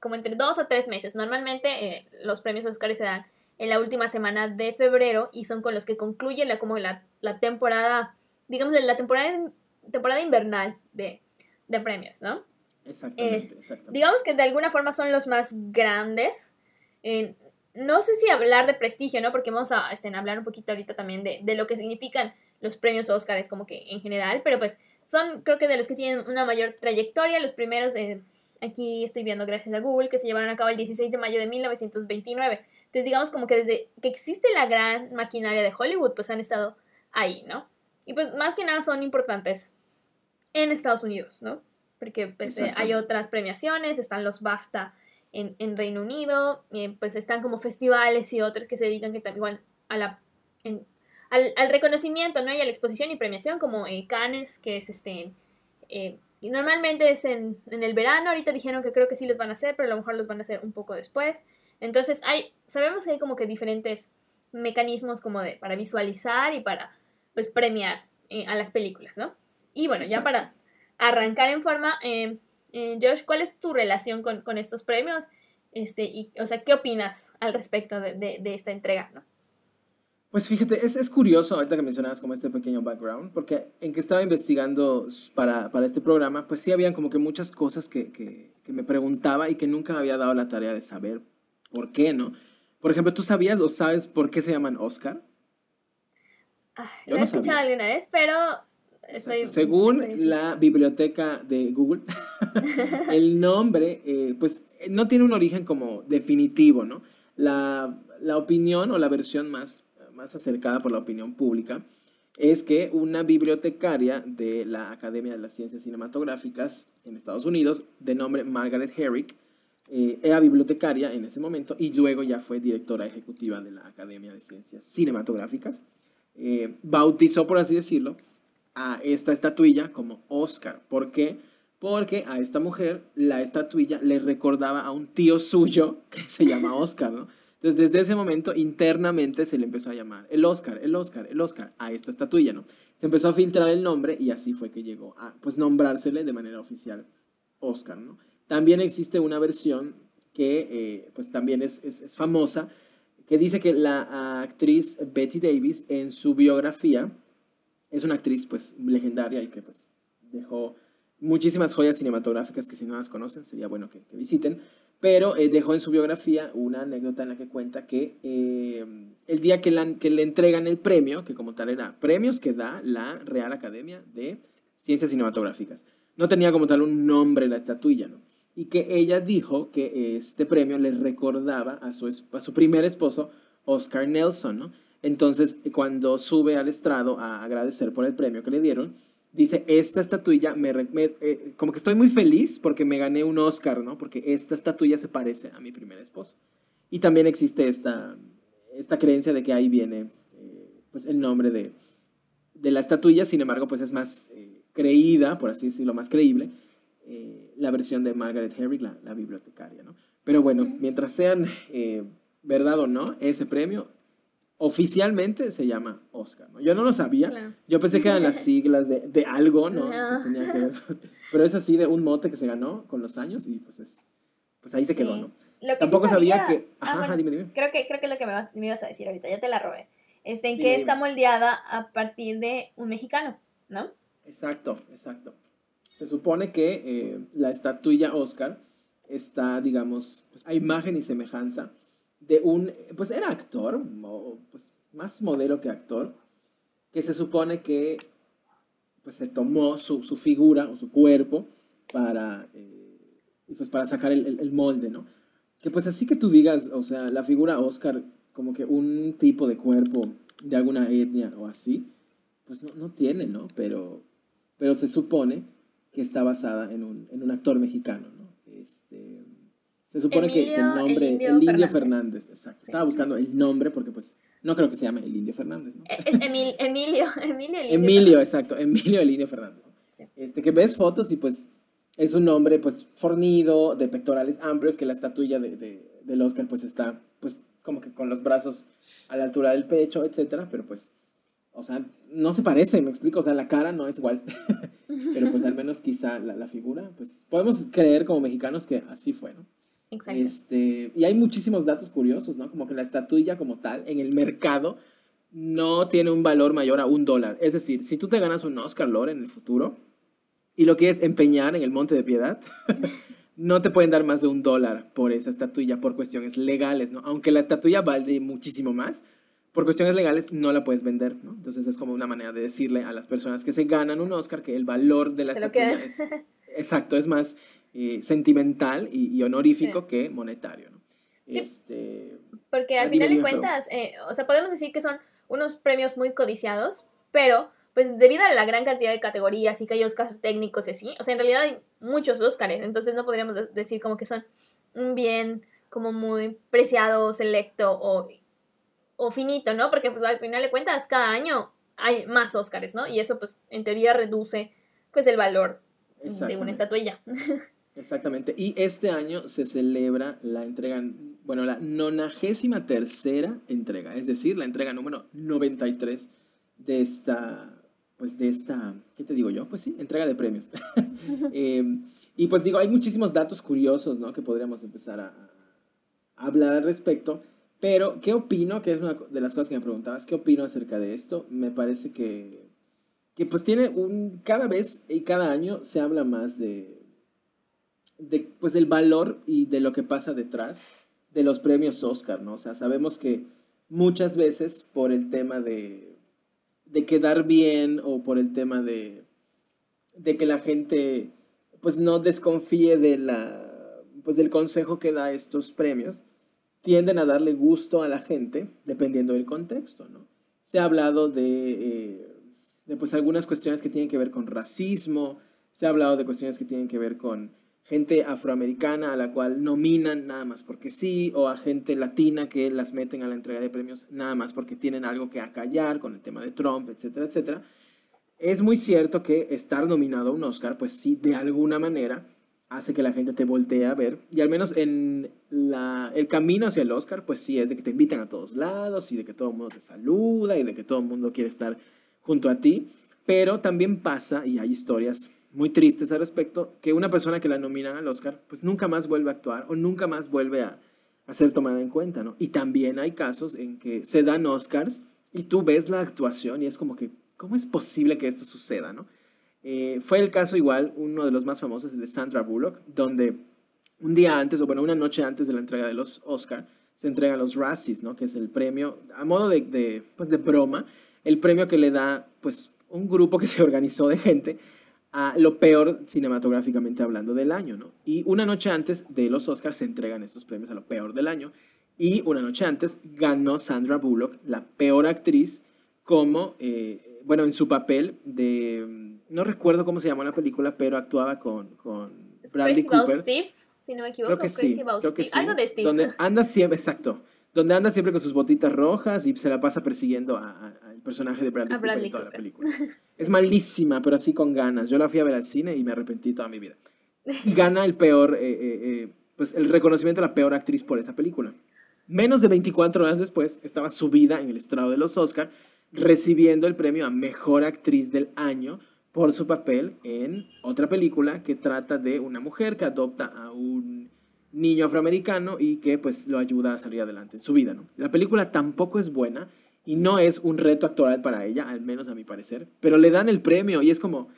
como entre dos o tres meses. Normalmente eh, los premios Oscar se dan en la última semana de febrero y son con los que concluye la, como la, temporada, digamos, la temporada, temporada invernal de, premios, ¿no? Exactamente, eh, Digamos que de alguna forma son los más grandes. no sé si hablar de prestigio, ¿no? Porque vamos a este, hablar un poquito ahorita también de, de lo que significan los premios Oscars como que en general, pero pues son creo que de los que tienen una mayor trayectoria. Los primeros eh, Aquí estoy viendo, gracias a Google, que se llevaron a cabo el 16 de mayo de 1929. Entonces, digamos como que desde que existe la gran maquinaria de Hollywood, pues han estado ahí, ¿no? Y pues más que nada son importantes en Estados Unidos, ¿no? Porque pues, eh, hay otras premiaciones, están los BAFTA en, en Reino Unido, eh, pues están como festivales y otros que se dedican que igual a la, al, al, reconocimiento, ¿no? Y a la exposición y premiación, como eh, Cannes, que es este, eh, y normalmente es en, el verano, ahorita dijeron que creo que sí los van a hacer, pero a lo mejor los van a hacer un poco después. Entonces, hay, sabemos que hay como que diferentes mecanismos como de, para visualizar y para, pues, premiar a las películas, ¿no? Y bueno, ya para arrancar en forma, eh, eh, Josh, ¿cuál es tu relación con, estos premios? Este, y, o sea, ¿qué opinas al respecto de, de esta entrega, no? Pues fíjate, es, es, curioso ahorita que mencionabas como este pequeño background, porque en que estaba investigando para, para este programa, pues sí habían como que muchas cosas que, que, que, me preguntaba y que nunca me había dado la tarea de saber por qué, ¿no? Por ejemplo, ¿tú sabías o sabes por qué se llaman Oscar? Ah, lo he escuchado alguna vez, pero estoy... Según la biblioteca de Google, <laughs> el nombre, eh, pues no tiene un origen como definitivo, ¿no? La, la opinión o la versión más más acercada por la opinión pública, es que una bibliotecaria de la Academia de las Ciencias Cinematográficas en Estados Unidos, de nombre Margaret Herrick, eh, era bibliotecaria en ese momento y luego ya fue directora ejecutiva de la Academia de Ciencias Cinematográficas. Eh, bautizó, por así decirlo, a esta estatuilla como Oscar. ¿Por qué? Porque a esta mujer la estatuilla le recordaba a un tío suyo <laughs> que se llama Oscar, ¿no? Entonces, desde ese momento, internamente se le empezó a llamar el Oscar, el Oscar, el Oscar, a esta estatuilla, ¿no? Se empezó a filtrar el nombre y así fue que llegó a, pues, nombrársele de manera oficial Oscar, ¿no? También existe una versión que, eh, pues, también es, es, famosa, que dice que la actriz Betty Davis, en su biografía, es una actriz, pues, legendaria y que, pues, dejó muchísimas joyas cinematográficas que si no las conocen sería bueno que, visiten pero eh, dejó en su biografía una anécdota en la que cuenta que eh, el día que, que, le entregan el premio, que como tal era premios que da la Real Academia de Ciencias Cinematográficas, no tenía como tal un nombre la estatuilla, ¿no? Y que ella dijo que este premio le recordaba a su, a su primer esposo, Oscar Nelson, ¿no? Entonces, cuando sube al estrado a agradecer por el premio que le dieron, dice, esta estatuilla, me, eh, como que estoy muy feliz porque me gané un Oscar, ¿no? Porque esta estatuilla se parece a mi primer esposo. Y también existe esta, esta creencia de que ahí viene eh, pues el nombre de, de, la estatuilla, sin embargo, pues es más eh, creída, por así decirlo, más creíble, la versión de Margaret Herrick, la, la bibliotecaria, ¿no? Pero bueno, mientras sean verdad o no, ese premio oficialmente se llama Oscar, ¿no? Yo no lo sabía, yo pensé que eran las <laughs> siglas de, de algo, ¿no? pero es así de un mote que se ganó con los años y pues es, pues ahí se quedó, ¿no? Tampoco sabía, que, ah, ajá, dime, dime. Creo que, creo que es lo que me, ibas a decir ahorita, ya te la robé. Este, en que está moldeada a partir de un mexicano, ¿no? Exacto, exacto. Se supone que eh, la estatuilla Oscar está, digamos, pues, a imagen y semejanza de un, pues era actor, pues más modelo que actor, que se supone que pues se tomó su, su figura o su cuerpo para, eh, pues para sacar el, el, molde, ¿no? Que pues así que tú digas, o sea, la figura Oscar, como que un tipo de cuerpo de alguna etnia o así, pues no, no tiene, ¿no? Pero, pero se supone que está basada en un, en un actor mexicano, ¿no? Este, se supone que el nombre, el Indio, Fernández. exacto. Estaba buscando el nombre porque pues no creo que se llame el Indio Fernández, ¿no? Es Emilio, <laughs> Emilio el Emilio, exacto, Emilio el Indio Fernández. Este, que ves fotos y pues es un hombre pues fornido, de pectorales amplios, que la estatuilla de, de, del Oscar pues está pues como que con los brazos a la altura del pecho, etcétera, pero pues, o sea, no se parece, me explico, o sea, la cara no es igual, <laughs> pero pues al menos quizá la, la, figura, pues podemos creer como mexicanos que así fue, ¿no? Exacto. Este, y hay muchísimos datos curiosos, ¿no? Como que la estatuilla como tal en el mercado no tiene un valor mayor a un dólar. Es decir, si tú te ganas un Oscar Lore en el futuro y lo quieres empeñar en el Monte de Piedad, <laughs> no te pueden dar más de un dólar por esa estatuilla por cuestiones legales, ¿no? Aunque la estatuilla vale muchísimo más, por cuestiones legales no la puedes vender, ¿no? Entonces es como una manera de decirle a las personas que se ganan un Oscar que el valor de la estatuilla es... <laughs> Exacto, es más eh, sentimental y, honorífico que monetario, ¿no? Este, porque al final de cuentas, eh, o sea, podemos decir que son unos premios muy codiciados, pero pues debido a la gran cantidad de categorías y que hay Oscars técnicos y así, o sea, en realidad hay muchos Oscars, entonces no podríamos decir como que son un bien como muy preciado, selecto o, o finito, ¿no? Porque pues al final de cuentas cada año hay más Oscars, ¿no? Y eso pues en teoría reduce pues el valor de una estatuilla. <laughs> Exactamente. Y este año se celebra la entrega, bueno, la nonagésima tercera entrega, es decir, la entrega número 93 de esta, pues de esta, ¿qué te digo yo? Pues sí, entrega de premios. <laughs> Em, y pues digo, hay muchísimos datos curiosos, ¿no? Que podríamos empezar a, a, hablar al respecto. Pero, ¿qué opino? Que es una de las cosas que me preguntabas, ¿qué opino acerca de esto? Me parece que, que pues tiene un, cada vez y cada año se habla más de, de, pues, del valor y de lo que pasa detrás de los premios Oscar, ¿no? O sea, sabemos que muchas veces por el tema de, de quedar bien o por el tema de, de que la gente pues no desconfíe de la, pues, del consejo que da estos premios, tienden a darle gusto a la gente dependiendo del contexto, ¿no? Se ha hablado de, eh, de pues algunas cuestiones que tienen que ver con racismo, se ha hablado de cuestiones que tienen que ver con gente afroamericana a la cual nominan nada más porque sí, o a gente latina que las meten a la entrega de premios nada más porque tienen algo que acallar con el tema de Trump, etcétera, etcétera. Es muy cierto que estar nominado a un Oscar, pues sí, de alguna manera hace que la gente te voltee a ver, y al menos en la, el camino hacia el Oscar, pues sí, es de que te invitan a todos lados y de que todo el mundo te saluda y de que todo el mundo quiere estar junto a ti, pero también pasa, y hay historias muy tristes al respecto, que una persona que la nominan al Oscar, pues nunca más vuelve a actuar o nunca más vuelve a, a ser tomada en cuenta, ¿no? Y también hay casos en que se dan Oscars y tú ves la actuación y es como que, ¿cómo es posible que esto suceda, no? Eh, fue el caso igual, uno de los más famosos, el de Sandra Bullock, donde un día antes, o bueno, una noche antes de la entrega de los Oscar, se entregan los Razzies, ¿no? Que es el premio, a modo de, de, pues de broma, el premio que le da, pues, un grupo que se <laughs> organizó de gente a lo peor cinematográficamente hablando del año, ¿no? Y una noche antes de los Oscars se entregan estos premios a lo peor del año y una noche antes ganó Sandra Bullock la peor actriz como, eh, bueno, en su papel de, no recuerdo cómo se llamó la película, pero actuaba con, con Bradley Cooper. Steve, si no me equivoco, creo que sí, creo que sí. Algo de Steve. Donde anda siempre, exacto, donde anda siempre con sus botitas rojas y se la pasa persiguiendo al personaje de Bradley, Cooper en toda la película. <laughs> Es malísima, pero así con ganas. Yo la fui a ver al cine y me arrepentí toda mi vida. Y gana el peor, eh, eh, eh, pues el reconocimiento de la peor actriz por esa película. Menos de 24 horas después estaba subida en el estrado de los Oscar recibiendo el premio a Mejor Actriz del Año por su papel en otra película que trata de una mujer que adopta a un niño afroamericano y que pues lo ayuda a salir adelante en su vida. ¿no? La película tampoco es buena, y no es un reto actoral para ella, al menos a mi parecer, pero le dan el premio y es como,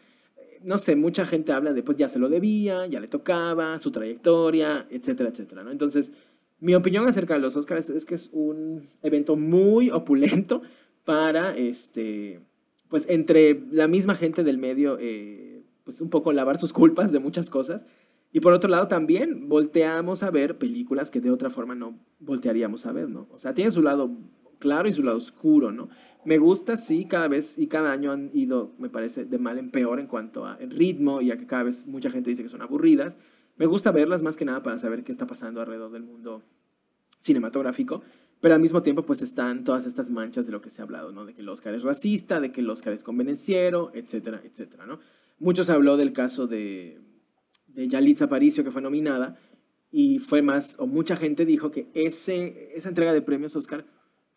no sé, mucha gente habla de pues ya se lo debía, ya le tocaba, su trayectoria, etcétera, etcétera, ¿no? Entonces, mi opinión acerca de los Oscars es que es un evento muy opulento para, este, pues entre la misma gente del medio, eh, pues un poco lavar sus culpas de muchas cosas. Y por otro lado también volteamos a ver películas que de otra forma no voltearíamos a ver, ¿no? O sea, tiene su lado claro y su lado oscuro, ¿no? Me gusta, sí, cada vez y cada año han ido, me parece, de mal en peor en cuanto al ritmo y a que cada vez mucha gente dice que son aburridas. Me gusta verlas más que nada para saber qué está pasando alrededor del mundo cinematográfico, pero al mismo tiempo pues están todas estas manchas de lo que se ha hablado, ¿no? De que el Oscar es racista, de que el Oscar es convenenciero, etcétera, etcétera, ¿no? Mucho se habló del caso de, de Yalitza Aparicio que fue nominada y fue más, o mucha gente dijo que ese, esa entrega de premios Oscar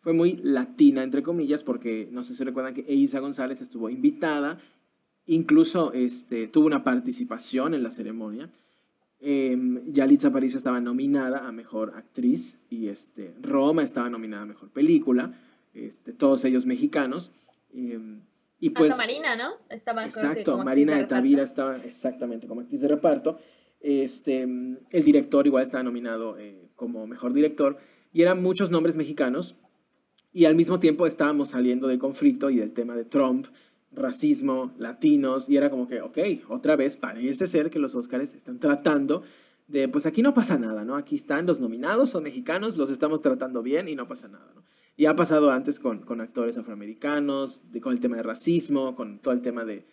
fue muy latina, entre comillas, porque no sé si recuerdan que Eiza González estuvo invitada, incluso este, tuvo una participación en la ceremonia. Eh, Yalitza Aparicio estaba nominada a Mejor Actriz y este, Roma estaba nominada a Mejor Película, este, todos ellos mexicanos. Em, y pues, Hasta Marina, ¿no? Estaba, exacto, Marina de, Tavira estaba exactamente como actriz de reparto. Este, el director igual estaba nominado eh, como Mejor Director y eran muchos nombres mexicanos y al mismo tiempo estábamos saliendo del conflicto y del tema de Trump, racismo, latinos, y era como que, ok, otra vez parece ser que los Óscares están tratando de, pues aquí no pasa nada, ¿no? Aquí están los nominados, son mexicanos, los estamos tratando bien y no pasa nada, ¿no? Y ha pasado antes con, con actores afroamericanos, de, con el tema de racismo, con todo el tema de,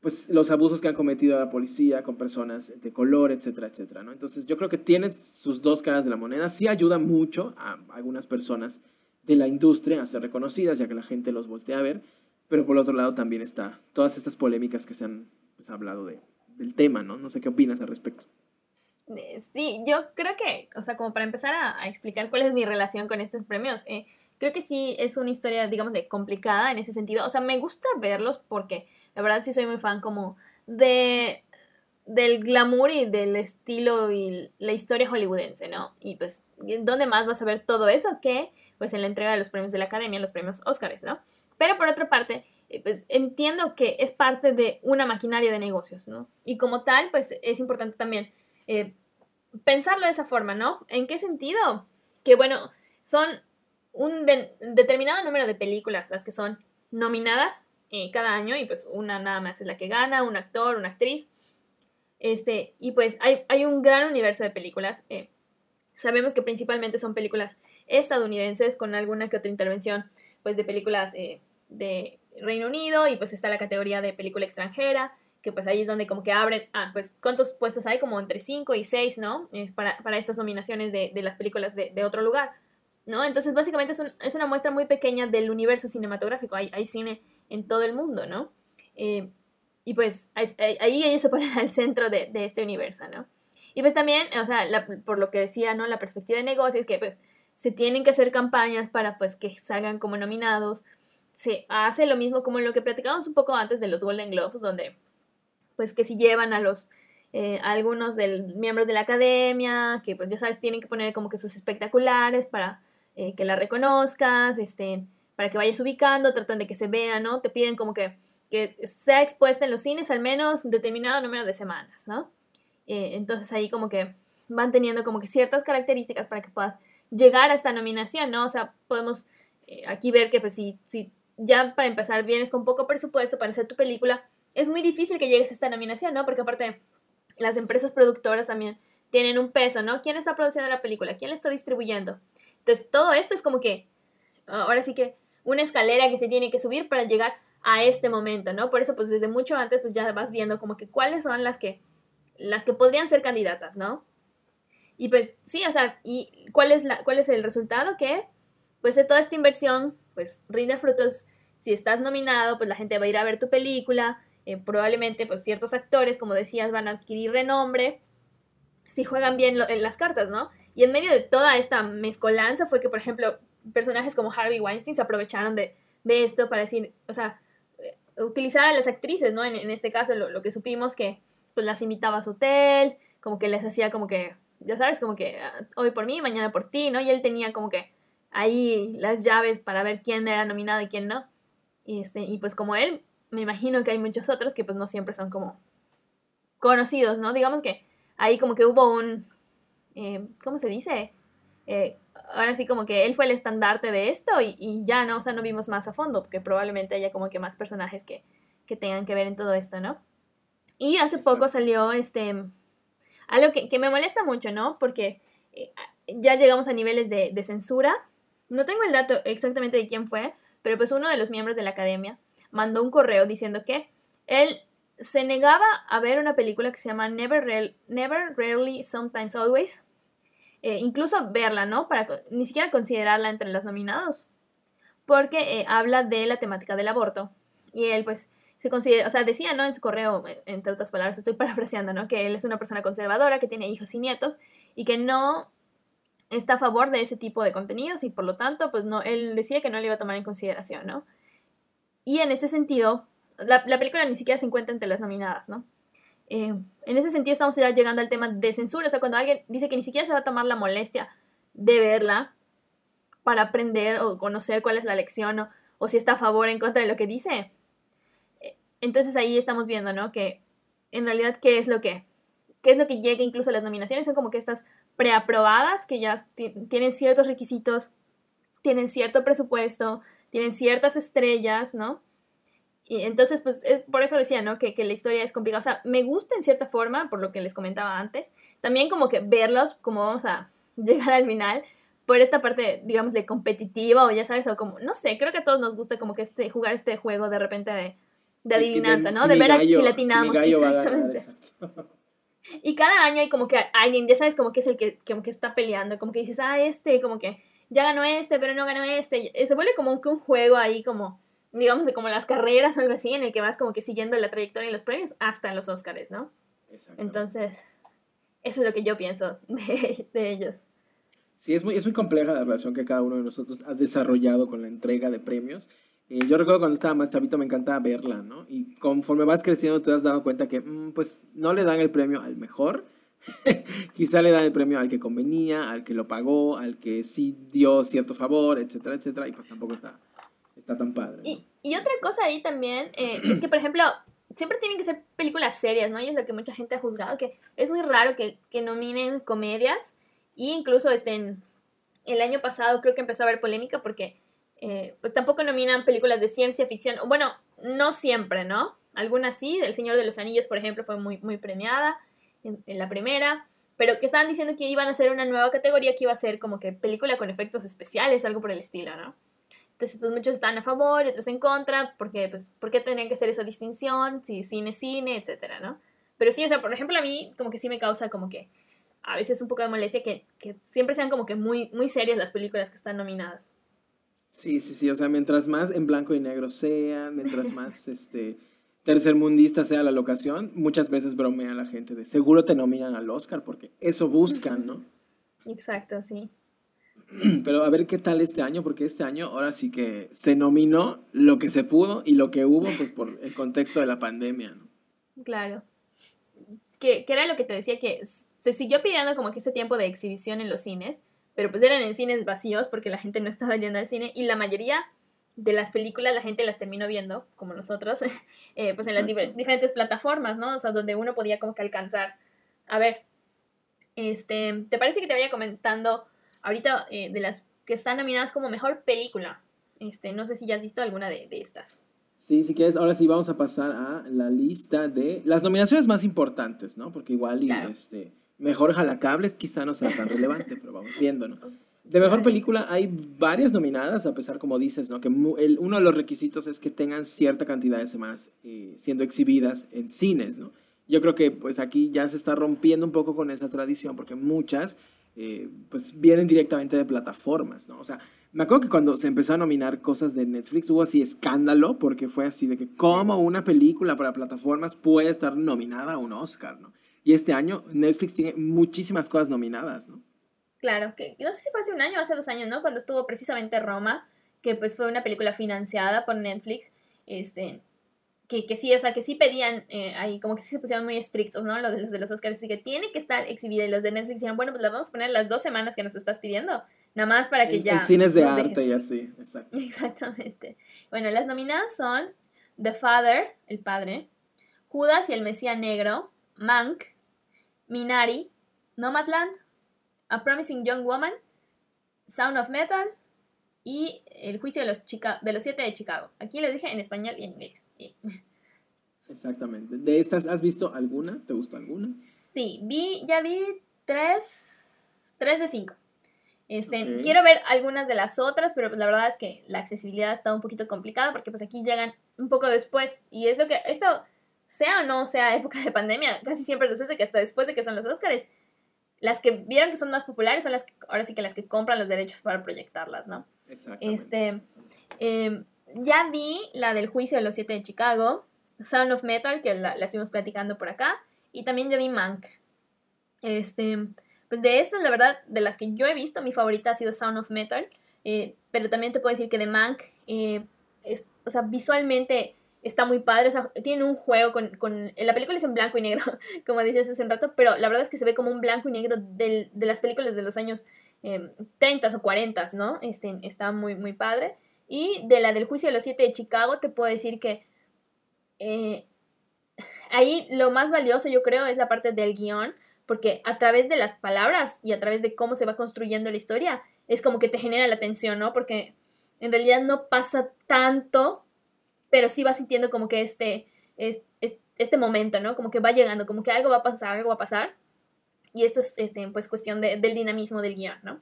pues, los abusos que han cometido la policía con personas de color, etcétera, etcétera, ¿no? Entonces, yo creo que tiene sus dos caras de la moneda, sí ayuda mucho a algunas personas de la industria a ser reconocidas, ya que la gente los voltea a ver, pero por otro lado también está todas estas polémicas que se han pues, hablado de, del tema, ¿no? No sé qué opinas al respecto. Eh, sí, yo creo que, o sea, como para empezar a, explicar cuál es mi relación con estos premios, eh, creo que sí es una historia, digamos, de complicada en ese sentido. O sea, me gusta verlos porque la verdad sí soy muy fan como de del glamour y del estilo y la historia hollywoodense, ¿no? Y pues, ¿dónde más vas a ver todo eso que pues en la entrega de los premios de la Academia, los premios Óscares, ¿no? Pero por otra parte, eh, pues entiendo que es parte de una maquinaria de negocios, ¿no? Y como tal, pues es importante también eh, pensarlo de esa forma, ¿no? ¿En qué sentido? Que bueno, son un determinado número de películas las que son nominadas eh, cada año y pues una nada más es la que gana, un actor, una actriz. Este, y pues hay, hay un gran universo de películas. sabemos que principalmente son películas estadounidenses con alguna que otra intervención pues de películas eh, de Reino Unido y pues está la categoría de película extranjera que pues ahí es donde como que abren, ah, pues cuántos puestos hay, como entre 5 y 6, ¿no? Es para, para, estas nominaciones de, de las películas de, de, otro lugar, ¿no? Entonces básicamente es, un, es, una muestra muy pequeña del universo cinematográfico, hay, hay cine en todo el mundo, ¿no? Eh, y pues ahí, ellos se ponen <laughs> al centro de, de, este universo, ¿no? Y pues también, o sea, la, por lo que decía, ¿no? La perspectiva de negocios, que pues se tienen que hacer campañas para pues que salgan como nominados. Se hace lo mismo como lo que platicábamos un poco antes de los Golden Globes, donde pues que si llevan a los eh, algunos del, miembros de la academia, que pues ya sabes, tienen que poner como que sus espectaculares para eh, que la reconozcas, este, para que vayas ubicando, tratan de que se vea, ¿no? Te piden como que, que sea expuesta en los cines al menos determinado número de semanas, ¿no? Eh, entonces ahí como que van teniendo como que ciertas características para que puedas llegar a esta nominación, ¿no? O sea, podemos eh, aquí ver que pues si, si ya para empezar vienes con poco presupuesto para hacer tu película, es muy difícil que llegues a esta nominación, ¿no? Porque aparte las empresas productoras también tienen un peso, ¿no? ¿Quién está produciendo la película? ¿Quién la está distribuyendo? Entonces, todo esto es como que, ahora sí que, una escalera que se tiene que subir para llegar a este momento, ¿no? Por eso, pues desde mucho antes, pues ya vas viendo como que cuáles son las que, las que podrían ser candidatas, ¿no? Y pues sí, o sea, ¿y cuál es, la, cuál es el resultado? Que pues de toda esta inversión, pues rinde frutos. Si estás nominado, pues la gente va a ir a ver tu película. Eh, probablemente, pues ciertos actores, como decías, van a adquirir renombre. Si juegan bien en las cartas, ¿no? Y en medio de toda esta mezcolanza fue que, por ejemplo, personajes como Harvey Weinstein se aprovecharon de, de esto para decir, o sea, eh, utilizar a las actrices, ¿no? En, en este caso, lo, lo, que supimos que pues las invitaba a su hotel, como que les hacía como que ya sabes, como que ah, hoy por mí, mañana por ti, ¿no? Y él tenía como que ahí las llaves para ver quién era nominado y quién no. Y, este, y pues como él, me imagino que hay muchos otros que pues no siempre son como conocidos, ¿no? Digamos que ahí como que hubo un, eh, ¿cómo se dice? Eh, ahora sí como que él fue el estandarte de esto y, y, ya, ¿no? O sea, no vimos más a fondo, porque probablemente haya como que más personajes que, que tengan que ver en todo esto, ¿no? Y hace poco salió este algo que, me molesta mucho, ¿no? Porque eh, ya llegamos a niveles de, censura no tengo el dato exactamente de quién fue, pero pues uno de los miembros de la academia mandó un correo diciendo que él se negaba a ver una película que se llama Never, Never Rarely, Sometimes Always. Eh, incluso verla, ¿no? Para ni siquiera considerarla entre los nominados. Porque eh, habla de la temática del aborto. Y él, pues, se considera, o sea, decía, ¿no? En su correo, entre otras palabras, estoy <laughs> parafraseando, ¿no? Que él es una persona conservadora, que tiene hijos y nietos, y que no está a favor de ese tipo de contenidos, y por lo tanto, pues, no, él decía que no le iba a tomar en consideración, ¿no? Y en ese sentido, la, película ni siquiera se encuentra entre las nominadas, ¿no? Eh, en ese sentido estamos ya llegando al tema de censura, o sea, cuando alguien dice que ni siquiera se va a tomar la molestia de verla para aprender o conocer cuál es la lección o, o si está a favor o en contra de lo que dice, eh, entonces ahí estamos viendo, ¿no? Que en realidad, ¿qué es lo que? ¿Qué es lo que llega incluso a las nominaciones? Son como que estas preaprobadas que ya tienen ciertos requisitos, tienen cierto presupuesto, tienen ciertas estrellas, ¿no? Y entonces, pues, por eso decía, ¿no? Que, que, la historia es complicada. O sea, me gusta en cierta forma, por lo que les comentaba antes. También como que verlos, como vamos a <laughs> llegar al final, por esta parte, digamos, de competitiva o ya sabes, o como, no sé, creo que a todos nos gusta como que este, jugar este juego de repente de, de adivinanza, ¿no? de ver a si latinamos. exactamente. y cada año hay como que alguien, ya sabes, como que es el que, como que está peleando, como que dices, ah, este, como que ya ganó este, pero no ganó este. Se vuelve como que un juego ahí como digamos, de como las carreras o algo así, en el que vas como que siguiendo la trayectoria y los premios hasta en los Oscars, ¿no? Entonces, eso es lo que yo pienso <laughs> de, ellos. Sí, es muy, es muy compleja la relación que cada uno de nosotros ha desarrollado con la entrega de premios. Eh, yo recuerdo cuando estaba más chavito me encantaba verla, ¿no? Y conforme vas creciendo te has dado cuenta que, mm, pues, no le dan el premio al mejor. <laughs> Quizá le dan el premio al que convenía, al que lo pagó, al que sí dio cierto favor, etcétera, etcétera. Y pues tampoco está está tan padre. Y, y, otra cosa ahí también eh, es que, por ejemplo, siempre tienen que ser películas serias, ¿no? Y es lo que mucha gente ha juzgado, que es muy raro que, que nominen comedias. Y incluso este, el año pasado creo que empezó a haber polémica porque eh, pues tampoco nominan películas de ciencia ficción. Bueno, no siempre, ¿no? Algunas sí. El Señor de los Anillos, por ejemplo, fue muy, muy premiada en, la primera pero que estaban diciendo que iban a hacer una nueva categoría que iba a ser como que película con efectos especiales, algo por el estilo, ¿no? Entonces, pues muchos están a favor y otros en contra, porque, pues, ¿por qué que hacer esa distinción? Si cine, cine, etcétera, ¿no? Pero sí, o sea, por ejemplo, a mí como que sí me causa como que a veces un poco de molestia que, que siempre sean como que muy, muy serias las películas que están nominadas. Sí, sí, sí, o sea, mientras más en blanco y negro sean, mientras más, <laughs> este, tercermundista sea la locación, muchas veces bromea la gente de seguro te nominan al Oscar porque eso buscan, ¿no? Exacto, sí. <clears throat> Pero a ver qué tal este año, porque este año ahora sí que se nominó lo que se pudo y lo que hubo, pues por el contexto de la pandemia, ¿no? Claro. Que, que era lo que te decía, que se siguió pidiendo como que este tiempo de exhibición en los cines, pero pues eran en cines vacíos porque la gente no estaba yendo al cine y la mayoría de las películas la gente las terminó viendo, como nosotros, <laughs> eh, pues en las diferentes plataformas, ¿no? O sea, donde uno podía como que alcanzar. A ver, este, ¿te parece que te vaya comentando ahorita eh, de las que están nominadas como mejor película. Este, no sé si ya has visto alguna de, estas. Sí, si quieres, ahora sí vamos a pasar a la lista de las nominaciones más importantes, ¿no? Porque igual y este mejor jalacables quizá no sea tan relevante, pero vamos <laughs> viendo, ¿no? De mejor película hay varias nominadas, a pesar, como dices, ¿no? que el, uno de los requisitos es que tengan cierta cantidad de semanas eh, siendo exhibidas en cines. ¿no? Yo creo que pues aquí ya se está rompiendo un poco con esa tradición, porque muchas eh, pues vienen directamente de plataformas, ¿no? O sea, me acuerdo que cuando se empezó a nominar cosas de Netflix hubo así escándalo porque fue así de que cómo una película para plataformas puede estar nominada a un Oscar, ¿no? Y este año Netflix tiene muchísimas cosas nominadas, ¿no? Claro, que no sé si fue hace un año o hace dos años, ¿no? Cuando estuvo precisamente Roma, que pues fue una película financiada por Netflix, este, que, que sí, o sea, que sí pedían eh, ahí, como que sí se pusieron muy estrictos, ¿no? Los de los, de los Oscars, así que tiene que estar exhibida. Y los de Netflix dijeron, bueno, pues la vamos a poner las dos semanas que nos estás pidiendo, nada más para que ya. En cines de arte y así, exacto. <laughs> Exactamente. Bueno, las nominadas son The Father, el padre, Judas y el Mesías Negro, Mank, Minari, Nomadland, A Promising Young Woman, Sound of Metal y El Juicio de los, Chica de los Siete de Chicago. Aquí lo dije en español y en inglés. <laughs> Exactamente. ¿De estas has visto alguna? ¿Te gustó alguna? Sí, vi, ya vi tres, tres de cinco. Este, Quiero ver algunas de las otras, pero pues la verdad es que la accesibilidad está un poquito complicada porque pues aquí llegan un poco después y es lo que esto sea o no sea época de pandemia, casi siempre resulta que hasta después de que son los Óscares, las que vieron que son más populares son las que, ahora sí que las que compran los derechos para proyectarlas, ¿no? Este, em, ya vi la del juicio de los siete de Chicago, Sound of Metal, que la, la estuvimos platicando por acá, y también ya vi Mank. Este, pues de estas, la verdad, de las que yo he visto, mi favorita ha sido Sound of Metal, eh, pero también te puedo decir que de Mank, eh, o sea, visualmente está muy padre, tiene un juego con, con, la película es en blanco y negro, <laughs> como dices hace un rato, pero la verdad es que se ve como un blanco y negro de las películas de los años eh, 30 o 40, ¿no? Este, está muy, muy padre. Y de la del juicio de los siete de Chicago, te puedo decir que eh, ahí lo más valioso, yo creo, es la parte del guion, porque a través de las palabras y a través de cómo se va construyendo la historia, es como que te genera la tensión, ¿no? Porque en realidad no pasa tanto, pero sí vas sintiendo como que este, este momento, ¿no? Como que va llegando, como que algo va a pasar, algo va a pasar. Y esto es este, pues cuestión del dinamismo del guion, ¿no?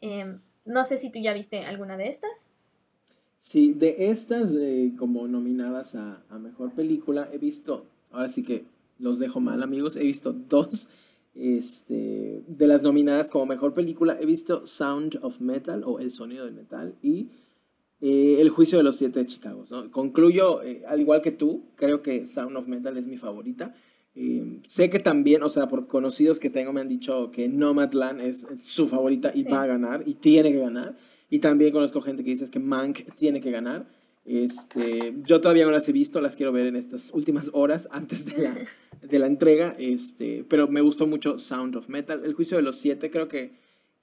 Em, no sé si tú ya viste alguna de estas. Sí, de estas eh, como nominadas a, a, Mejor Película, he visto, ahora sí que los dejo mal amigos, he visto dos. Este, de las nominadas como Mejor Película, he visto Sound of Metal o El Sonido del Metal y eh, El Juicio de los Siete de Chicago. ¿no? Concluyo, eh, al igual que tú, creo que Sound of Metal es mi favorita. sé que también, o sea, por conocidos que tengo me han dicho que Nomadland es, es su favorita y va a ganar y tiene que ganar. Y también conozco gente que dice que Mank tiene que ganar. Este, yo todavía no las he visto, las quiero ver en estas últimas horas antes de la, <laughs> de la entrega, este, pero me gustó mucho Sound of Metal. El juicio de los siete, creo que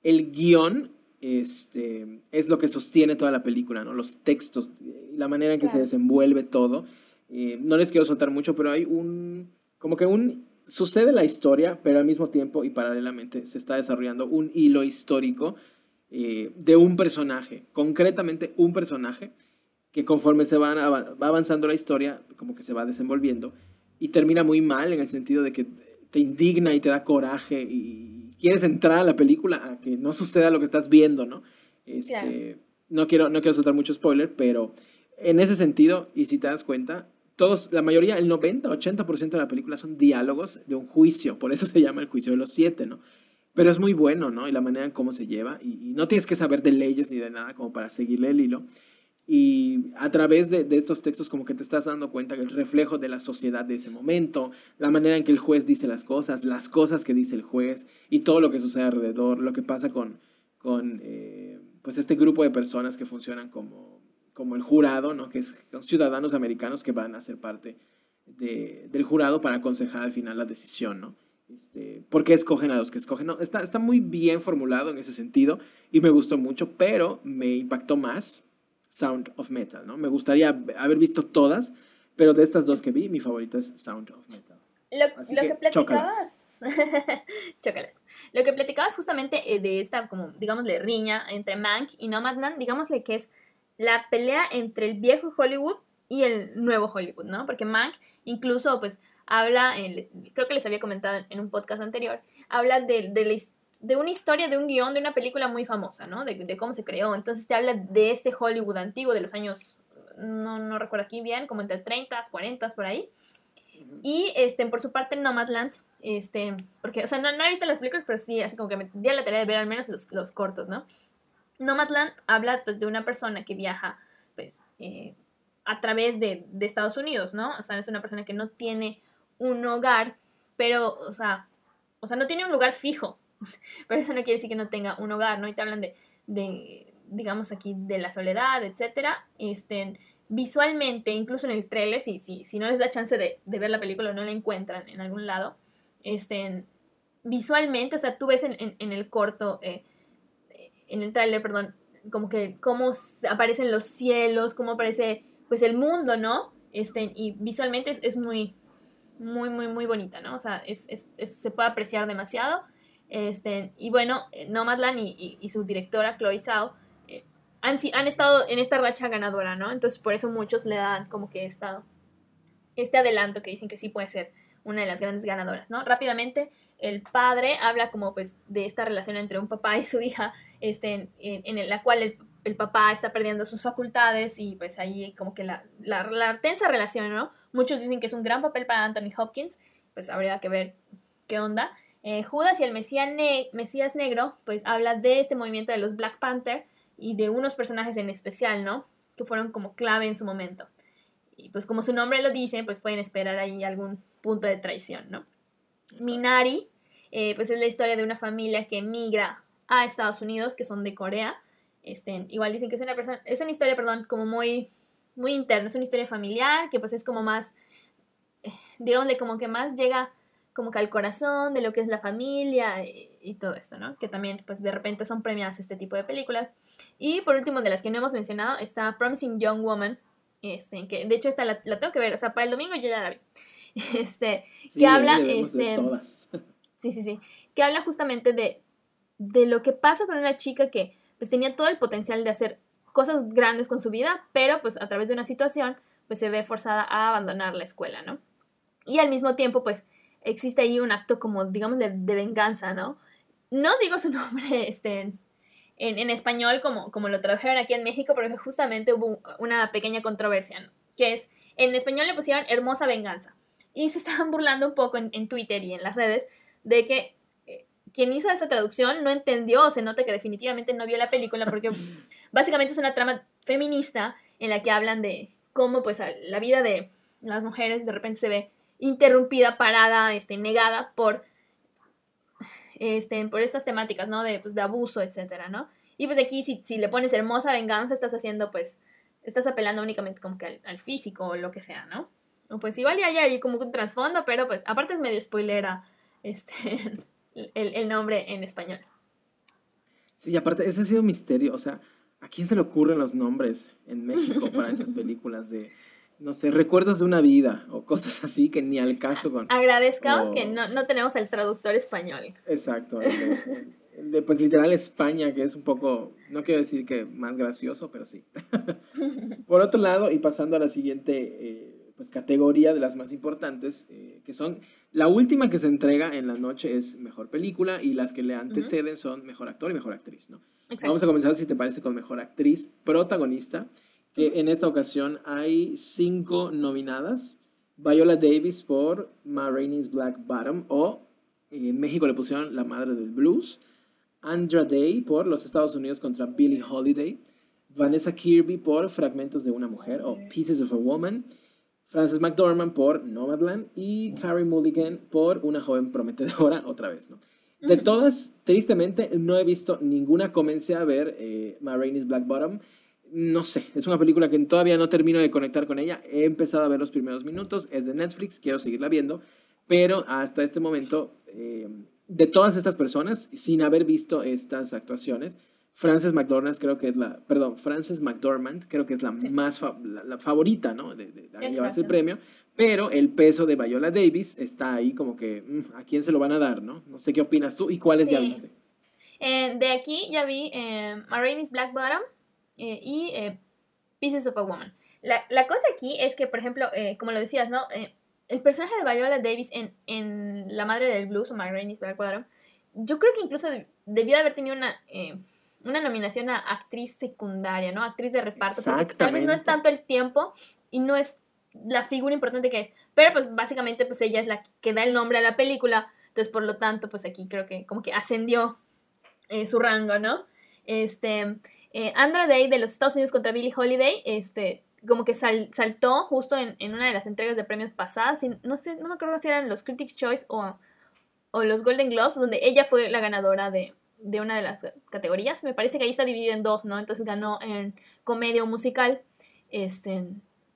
el guion este, es lo que sostiene toda la película, ¿no? Los textos, la manera en que se desenvuelve todo. Eh, no les quiero soltar mucho, pero hay un, como que un, sucede la historia, pero al mismo tiempo y paralelamente se está desarrollando un hilo histórico eh, de un personaje, concretamente un personaje, que conforme se va avanzando la historia, como que se va desenvolviendo, y termina muy mal en el sentido de que te indigna y te da coraje y quieres entrar a la película a que no suceda lo que estás viendo, ¿no? Este, no, quiero, no quiero soltar mucho spoiler, pero en ese sentido, y si te das cuenta, todos, la mayoría, el 90, 80% de la película son diálogos de un juicio, por eso se llama el juicio de los siete, ¿no? Pero es muy bueno, ¿no? Y la manera en cómo se lleva. Y, no tienes que saber de leyes ni de nada como para seguirle el hilo. Y a través de, de, estos textos como que te estás dando cuenta que el reflejo de la sociedad de ese momento, la manera en que el juez dice las cosas, las cosas que dice el juez y todo lo que sucede alrededor, lo que pasa con, con eh, pues este grupo de personas que funcionan como, como el jurado, ¿no? que son ciudadanos americanos que van a ser parte de, del jurado para aconsejar al final la decisión. ¿no? Este, ¿Por qué escogen a los que escogen? No, está, está muy bien formulado en ese sentido y me gustó mucho, pero me impactó más Sound of Metal, ¿no? Me gustaría haber visto todas, pero de estas dos que vi, mi favorita es Sound of Metal. Lo, lo que, platicabas... <laughs> Lo que platicabas justamente eh, de esta, como, digámosle, riña entre Mank y Nomadland, digámosle que es la pelea entre el viejo Hollywood y el nuevo Hollywood, ¿no? Porque Mank incluso, pues, habla, creo que les había comentado en un podcast anterior, habla de, de, una historia, de un guion, de una película muy famosa, ¿no? De, cómo se creó. Entonces te habla de este Hollywood antiguo de los años, no, no recuerdo aquí bien, como entre 30, 40, por ahí. Y este, por su parte, Nomadland, este, porque, o sea, no, he visto las películas, pero sí, así como que me di la tarea de ver al menos los, los cortos, ¿no? Nomadland habla pues de una persona que viaja, pues, eh, a través de, de, Estados Unidos, ¿no? O sea, es una persona que no tiene un hogar, pero, o sea, o sea, no tiene un lugar fijo, <laughs> pero eso no quiere decir que no tenga un hogar, ¿no? Y te hablan de, de digamos aquí, de la soledad, etcétera, este, visualmente, incluso en el tráiler, si, si, si no les da chance de, ver la película o no la encuentran en algún lado, este, visualmente, o sea, tú ves en, en, el corto, eh, en el tráiler, perdón, como que cómo aparecen los cielos, cómo aparece, pues, el mundo, ¿no? Este, y visualmente es, es muy, muy, muy, muy bonita, ¿no? O sea, es, es, se puede apreciar demasiado. Este, y bueno, eh, Nomadland y, y, su directora, Chloe Zhao, eh, han, han, estado en esta racha ganadora, ¿no? Entonces, por eso muchos le dan como que esta, este adelanto que dicen que sí puede ser una de las grandes ganadoras, ¿no? Rápidamente, el padre habla como pues de esta relación entre un papá y su hija, este, en, la cual el, el, papá está perdiendo sus facultades y pues ahí como que la, la, la, tensa relación, ¿no? Muchos dicen que es un gran papel para Anthony Hopkins, pues habría que ver qué onda. Eh, Judas y el Mesías, Mesías Negro, pues habla de este movimiento de los Black Panther y de unos personajes en especial, ¿no? Que fueron como clave en su momento. Y pues como su nombre lo dice, pues pueden esperar ahí algún punto de traición, ¿no? Minari, eh, pues es la historia de una familia que emigra a Estados Unidos, que son de Corea. Este, igual dicen que es una persona, es una historia, perdón, como muy, muy interna, es una historia familiar, que pues es como más, eh, digamos, de como que más llega como que al corazón de lo que es la familia y, todo esto, ¿no? Que también, pues de repente son premiadas este tipo de películas. Y por último, de las que no hemos mencionado, está Promising Young Woman, este, que de hecho esta la, tengo que ver, o sea, para el domingo yo ya la vi. <laughs> Este, que habla, este, sí, sí, sí, que habla justamente de, de lo que pasa con una chica que pues tenía todo el potencial de hacer cosas grandes con su vida, pero pues a través de una situación pues se ve forzada a abandonar la escuela, ¿no? Y al mismo tiempo pues existe ahí un acto como digamos de, de venganza, ¿no? No digo su <laughs> nombre este, en, en, español como, como lo tradujeron aquí en México, porque justamente hubo una pequeña controversia, ¿no? que es, en español le pusieron hermosa venganza. Y se <laughs> estaban burlando un poco en, en Twitter y en las redes de que eh, quien hizo esa traducción no entendió, se nota que definitivamente no vio la película porque <laughs> básicamente es una trama feminista en la que hablan de cómo pues la vida de las mujeres de repente se ve interrumpida, parada, este, negada por este, por estas temáticas, ¿no? De, pues, de abuso, etcétera, ¿no? Y pues aquí si, si le pones hermosa venganza, estás haciendo, pues, estás apelando únicamente como que al, físico o lo que sea, ¿no? Pues igual ya hay como un trasfondo, pero pues aparte es medio spoilera <laughs> este, el, el nombre en español. Sí, y aparte, ese ha sido un misterio, o sea, ¿a quién se le ocurren los nombres en México para estas películas de no sé, recuerdos de una vida o cosas <laughs> así que ni al caso con... Agradezcamos que no, no, tenemos el traductor español. Exacto, el de, pues literal España, que es un poco, no quiero decir que más gracioso, pero sí. <laughs> Por otro lado, y pasando a la siguiente eh, pues, categoría de las más importantes, eh, que son, la última que se entrega en la noche es mejor película y las que le anteceden son mejor actor y mejor actriz, ¿no? Vamos a comenzar, si te parece, con mejor actriz protagonista que en esta ocasión hay cinco nominadas. Viola Davis por Ma Rainey's Black Bottom o en México le pusieron La Madre del Blues. Andra Day por Los Estados Unidos contra Billie Holiday. Vanessa Kirby por Fragmentos de una Mujer o Pieces of a Woman. Frances McDormand por Nomadland y Carrie Mulligan por Una joven prometedora, <laughs> otra vez, ¿no? De todas, tristemente, no he visto ninguna comencé a ver eh, Ma Rainey's Black Bottom no sé, es una película que todavía no termino de conectar con ella. He empezado a ver los primeros minutos, es de Netflix, quiero seguirla viendo, pero hasta este momento, eh, de todas estas personas, sin haber visto estas actuaciones, Frances McDormand creo que es la, perdón, Frances McDormand creo que es la más, la, favorita, ¿no? De, de, llevarse el premio, pero el peso de Viola Davis está ahí como que, mm, ¿a quién se lo van a dar, no? No sé qué opinas tú y cuáles ya viste. Eh, de aquí ya vi eh, Marini's Black Bottom, eh, y eh, Pieces of a Woman. La, la, cosa aquí es que, por ejemplo, eh, como lo decías, ¿no? el personaje de Viola Davis en, en La Madre del Blues o My Rain is Black Bottom, yo creo que incluso debió de haber tenido una, una nominación a actriz secundaria, ¿no? Actriz de reparto. Tal vez no es tanto el tiempo y no es la figura importante que es. Pero pues básicamente pues ella es la que da el nombre a la película. Entonces por lo tanto pues aquí creo que como que ascendió su rango, ¿no? Este, eh, Andra Day de los Estados Unidos contra Billie Holiday, este, como que saltó justo en, una de las entregas de premios pasadas, no, sé, no me acuerdo si eran los Critics' Choice o, los Golden Globes, donde ella fue la ganadora de, una de las categorías. Me parece que ahí está dividida en dos, ¿no? Entonces ganó en comedia o musical. Este,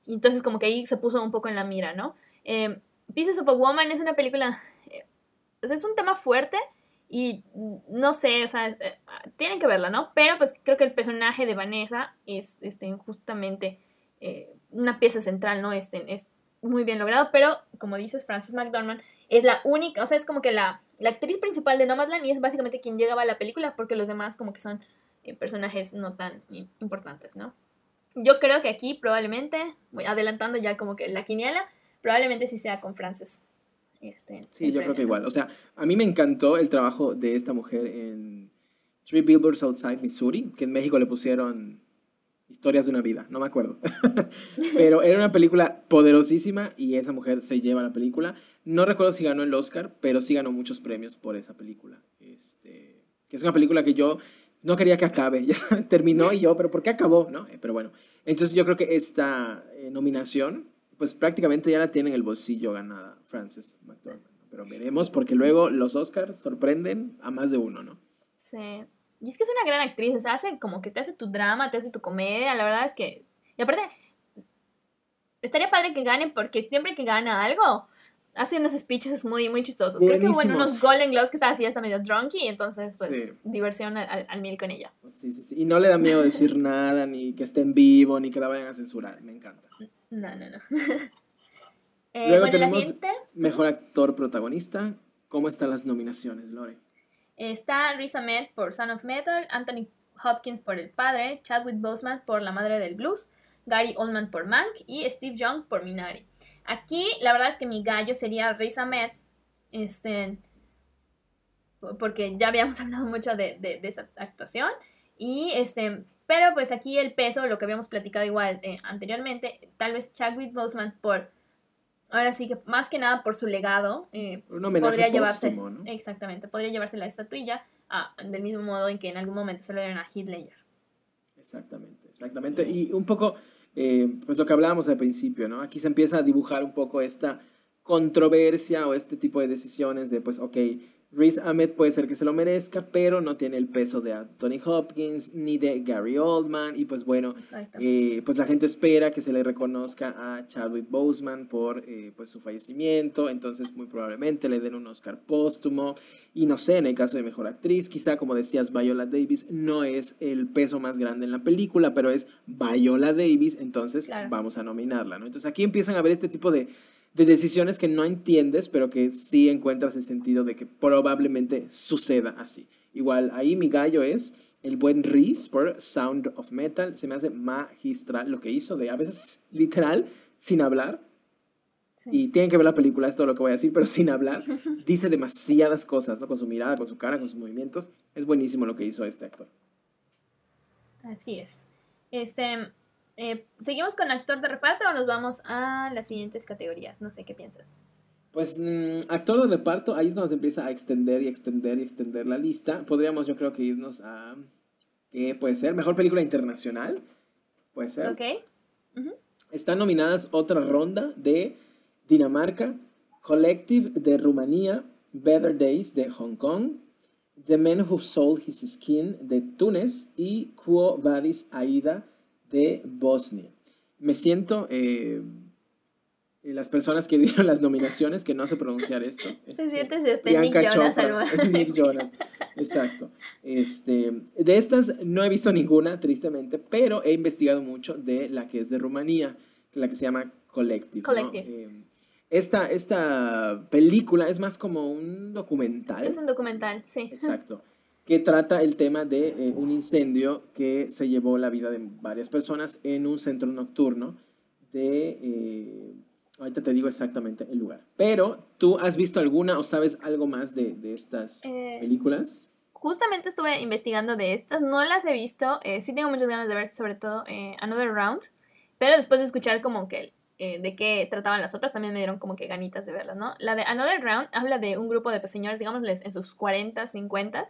entonces como que ahí se puso un poco en la mira, ¿no? Eh, Pieces of a Woman es una película... Eh, es un tema fuerte, y no sé, o sea, eh, tienen que verla, ¿no? Pero pues creo que el personaje de Vanessa es este, justamente eh, una pieza central, ¿no? Este, es muy bien logrado, pero como dices, Frances McDormand es la única, o sea, es como que la, la actriz principal de Nomadland y es básicamente quien llegaba a la película porque los demás como que son eh, personajes no tan importantes, ¿no? Yo creo que aquí probablemente, voy adelantando ya como que la quiniela, probablemente sí sea con Frances este, sí, yo creo que igual. O sea, a mí me encantó el trabajo de esta mujer en, Three Billboards Outside Missouri, que en México le pusieron Historias de una vida, no me acuerdo. <laughs> Pero era una película poderosísima y esa mujer se lleva la película. No recuerdo si ganó el Oscar, pero sí ganó muchos premios por esa película. Este, que es una película que yo no quería que acabe, <laughs> ya sabes, terminó y yo, pero ¿por qué acabó? ¿No? Eh, pero bueno, entonces yo creo que esta eh, nominación, pues prácticamente ya la tiene en el bolsillo ganada Frances McDormand. Pero veremos, porque luego los Oscars sorprenden a más de uno, ¿no? Sí. Y es que es una gran actriz, o sea, hace como que te hace tu drama, te hace tu comedia, la verdad es que... Y aparte, estaría padre que gane porque siempre que gana algo, hace unos speeches muy, muy chistosos. Creo que bueno, unos Golden Globes que está así hasta medio drunky, entonces pues diversión al, al, mil con ella. Sí, sí, sí. Y no le da miedo decir nada, ni que esté en vivo, ni que la vayan a censurar. Me encanta. No, no, no. <laughs> eh, Luego tenemos Mejor Actor Protagonista. ¿Cómo están las nominaciones, Lore? Está Riz Ahmed por Son of Metal, Anthony Hopkins por El Padre, Chadwick Boseman por La Madre del Blues, Gary Oldman por Mank y Steve Young por Minari. Aquí la verdad es que mi gallo sería Riz Ahmed, este, porque ya habíamos <laughs> hablado mucho de, de, esa actuación y este, pero pues aquí el peso, lo que habíamos platicado igual eh, anteriormente, tal vez Chadwick Boseman por ahora sí que más que nada por su legado, eh, podría llevarse, exactamente, podría llevarse la estatuilla ah, del mismo modo en que en algún momento se lo dieron a Ledger. Exactamente, exactamente. Y un poco, eh, pues lo que hablábamos al principio, ¿no? Aquí se empieza a dibujar un poco esta controversia o este tipo de decisiones de, pues, ok, Riz Ahmed puede ser que se lo merezca, pero no tiene el peso de Anthony Hopkins ni de Gary Oldman. Y pues bueno, eh, pues la gente espera que se le reconozca a Chadwick Boseman por eh, pues su fallecimiento. Entonces muy probablemente le den un Oscar póstumo. Y no sé, en el caso de Mejor Actriz, quizá como decías, Viola Davis no es el peso más grande en la película, pero es Viola Davis, entonces vamos a nominarla. ¿no? Entonces aquí empiezan a ver este tipo de de decisiones que no entiendes, pero que sí encuentras el sentido de que probablemente suceda así. Igual, ahí mi gallo es el buen Reese por Sound of Metal. Se me hace magistral lo que hizo, de a veces literal, sin hablar. Y tienen que ver la película, es todo lo que voy a decir, pero <laughs> sin hablar. Dice demasiadas cosas, ¿no? Con su mirada, con su cara, con sus movimientos. Es buenísimo lo que hizo este actor. Así es. Este, eh, ¿Seguimos con actor de reparto o nos vamos a las siguientes categorías? No sé qué piensas. Pues mm, actor de reparto, ahí es cuando se empieza a extender y extender y extender la lista. Podríamos yo creo que irnos a... ¿Qué puede ser? Mejor película internacional. Puede ser. Ok. Están nominadas otra ronda de Dinamarca, Collective de Rumanía, Better Days de Hong Kong, The Man Who Sold His Skin de Túnez y Quo Vadis Aida de Bosnia. Me siento, eh, las personas que <laughs> dieron las nominaciones, que no sé pronunciar esto. <laughs> Este, sientes este Nick Jonas, <laughs> Nick Jonas, exacto. Este, de estas no he visto ninguna, tristemente, pero he investigado mucho de la que es de Rumanía, la que se llama Collective. Collective. Eh, esta, esta película es más como un documental. Es un documental, sí. Exacto que trata el tema de eh, un incendio que se llevó la vida de varias personas en un centro nocturno de... Eh, ahorita te digo exactamente el lugar. Pero, ¿tú has visto alguna o sabes algo más de, de estas eh, películas? Justamente estuve investigando de estas, no las he visto, sí tengo muchas ganas de ver sobre todo Another Round, pero después de escuchar como que de qué trataban las otras, también me dieron como que ganitas de verlas, ¿no? La de Another Round habla de un grupo de señores, digámosles, en sus 40, 50,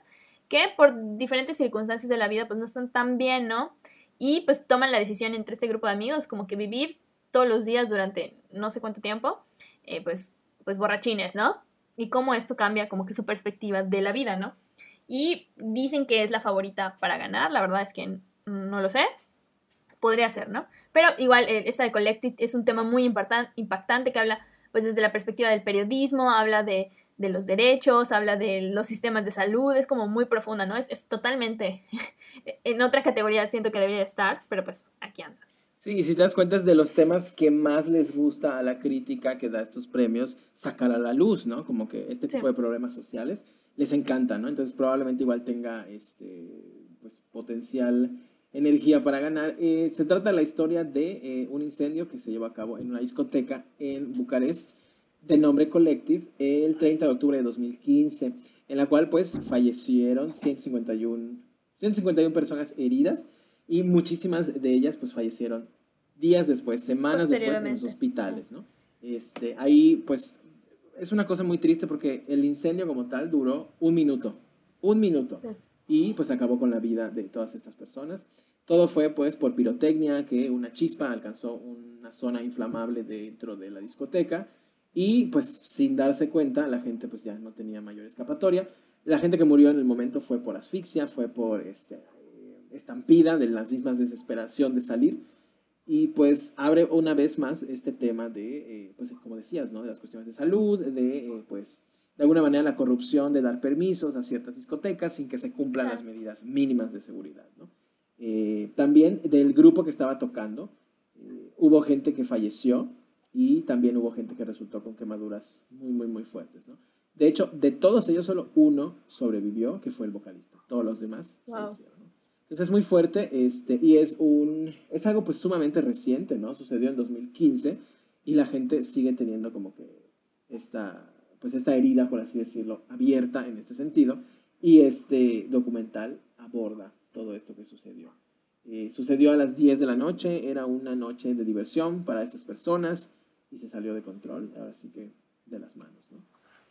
que por diferentes circunstancias de la vida pues no están tan bien, ¿no? Y pues toman la decisión entre este grupo de amigos como que vivir todos los días durante no sé cuánto tiempo, eh, pues, pues borrachines, ¿no? Y cómo esto cambia como que su perspectiva de la vida, ¿no? Y dicen que es la favorita para ganar, la verdad es que no lo sé, podría ser, ¿no? Pero igual eh, esta de Collective es un tema muy impactante que habla pues desde la perspectiva del periodismo, habla de de los derechos, habla de los sistemas de salud, es como muy profunda, ¿no? Es, es totalmente <laughs> en otra categoría siento que debería estar, pero pues aquí anda. Sí, y si te das cuenta es de los temas que más les gusta a la crítica que da estos premios sacar a la luz, ¿no? Como que este tipo de problemas sociales les encanta, ¿no? Entonces probablemente igual tenga este, pues, potencial energía para ganar. Eh, se trata de la historia de eh, un incendio que se llevó a cabo en una discoteca en Bucarest de nombre Collective el 30 de octubre de 2015, en la cual pues fallecieron 151 151 personas heridas y muchísimas de ellas pues fallecieron días después, semanas después en los hospitales, ¿no? Este, ahí pues es una cosa muy triste porque el incendio como tal duró un minuto, un minuto. Y pues acabó con la vida de todas estas personas. Todo fue pues por pirotecnia, que una chispa alcanzó una zona inflamable dentro de la discoteca y pues sin darse cuenta la gente pues ya no tenía mayor escapatoria. La gente que murió en el momento fue por asfixia, fue por este, estampida de las mismas desesperación de salir y pues abre una vez más este tema de, eh, pues como decías, ¿no? De las cuestiones de salud, de eh, pues de alguna manera la corrupción de dar permisos a ciertas discotecas sin que se cumplan las medidas mínimas de seguridad, ¿no? Eh, también del grupo que estaba tocando, hubo gente que falleció y también hubo gente que resultó con quemaduras muy, muy, muy fuertes, ¿no? De hecho, de todos ellos solo uno sobrevivió, que fue el vocalista. Todos los demás fallecieron. Entonces es muy fuerte este, y es, un, es algo pues sumamente reciente, ¿no? Sucedió en 2015 y la gente sigue teniendo como que esta, pues esta herida, por así decirlo, abierta en este sentido. Y este documental aborda todo esto que sucedió. Eh, sucedió a las 10 de la noche, era una noche de diversión para estas personas y se salió de control, ahora sí que de las manos, ¿no?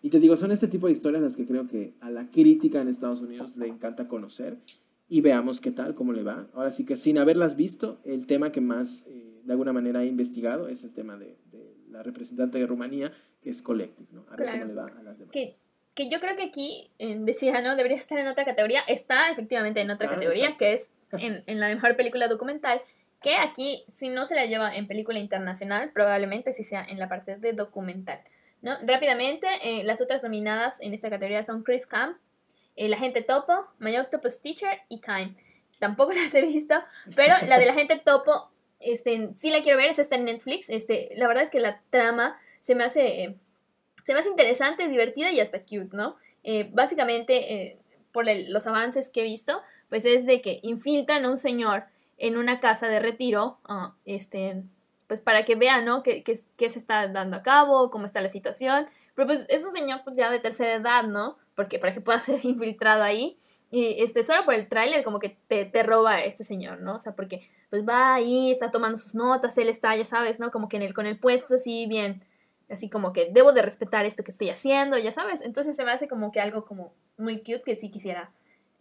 Y te digo, son este tipo de historias las que creo que a la crítica en Estados Unidos le encanta conocer y veamos qué tal, cómo le va. Ahora sí que sin haberlas visto, el tema que más eh, de alguna manera he investigado es el tema de, la representante de Rumanía, que es Collective, ¿no? A ver cómo le va a las demás. Que, que yo creo que aquí, decía, ¿no? Debería estar en otra categoría. Está efectivamente en otra categoría, que es en, en, la mejor película documental, que aquí, si no se la lleva en película internacional, probablemente sí sea en la parte de documental. ¿no? Rápidamente, eh, las otras nominadas en esta categoría son Chris Camp, el agente topo, My Octopus Teacher y Time. Tampoco <laughs> las he visto, pero la del agente topo, este, sí la quiero ver, es esta en Netflix. Este, la verdad es que la trama se me hace, se me interesante, divertida y hasta cute, ¿no? Eh, básicamente, eh, por los avances que he visto, pues es de que infiltran a un señor en una casa de retiro, ah, este, pues para que vean, ¿no? Qué, qué, se está dando a cabo, cómo está la situación. Pero pues es un señor pues ya de tercera edad, ¿no? porque para que pueda ser infiltrado ahí. Y este, solo por el tráiler como que te, te roba este señor, ¿no? O sea, porque pues va ahí, está tomando sus notas, él está, ya sabes, ¿no? Como que en el, con el puesto así bien, así como que debo de respetar esto que estoy haciendo, ya sabes. Entonces se me hace como que algo como muy cute que sí quisiera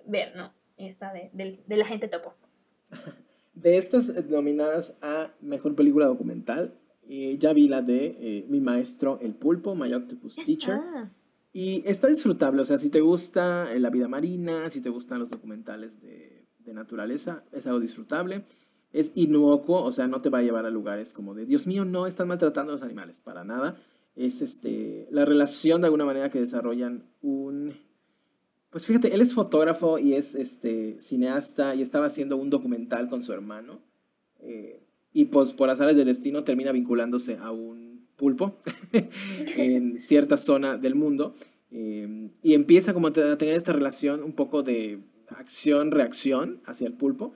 ver, ¿no? Esta de, de la gente topo. De estas nominadas a Mejor Película Documental, eh, ya vi la de eh, Mi Maestro El Pulpo, My Octopus Teacher. Ah. Y está disfrutable, o sea, si te gusta la vida marina, si te gustan los documentales de, de naturaleza, es algo disfrutable. Es inocuo, o sea, no te va a llevar a lugares como de, Dios mío, no están maltratando a los animales, para nada. Es este, la relación de alguna manera que desarrollan un... Pues fíjate, él es fotógrafo y es este, cineasta y estaba haciendo un documental con su hermano. Eh, y pues por azares del destino termina vinculándose a un pulpo <laughs> en cierta zona del mundo eh, y empieza como a tener esta relación un poco de acción-reacción hacia el pulpo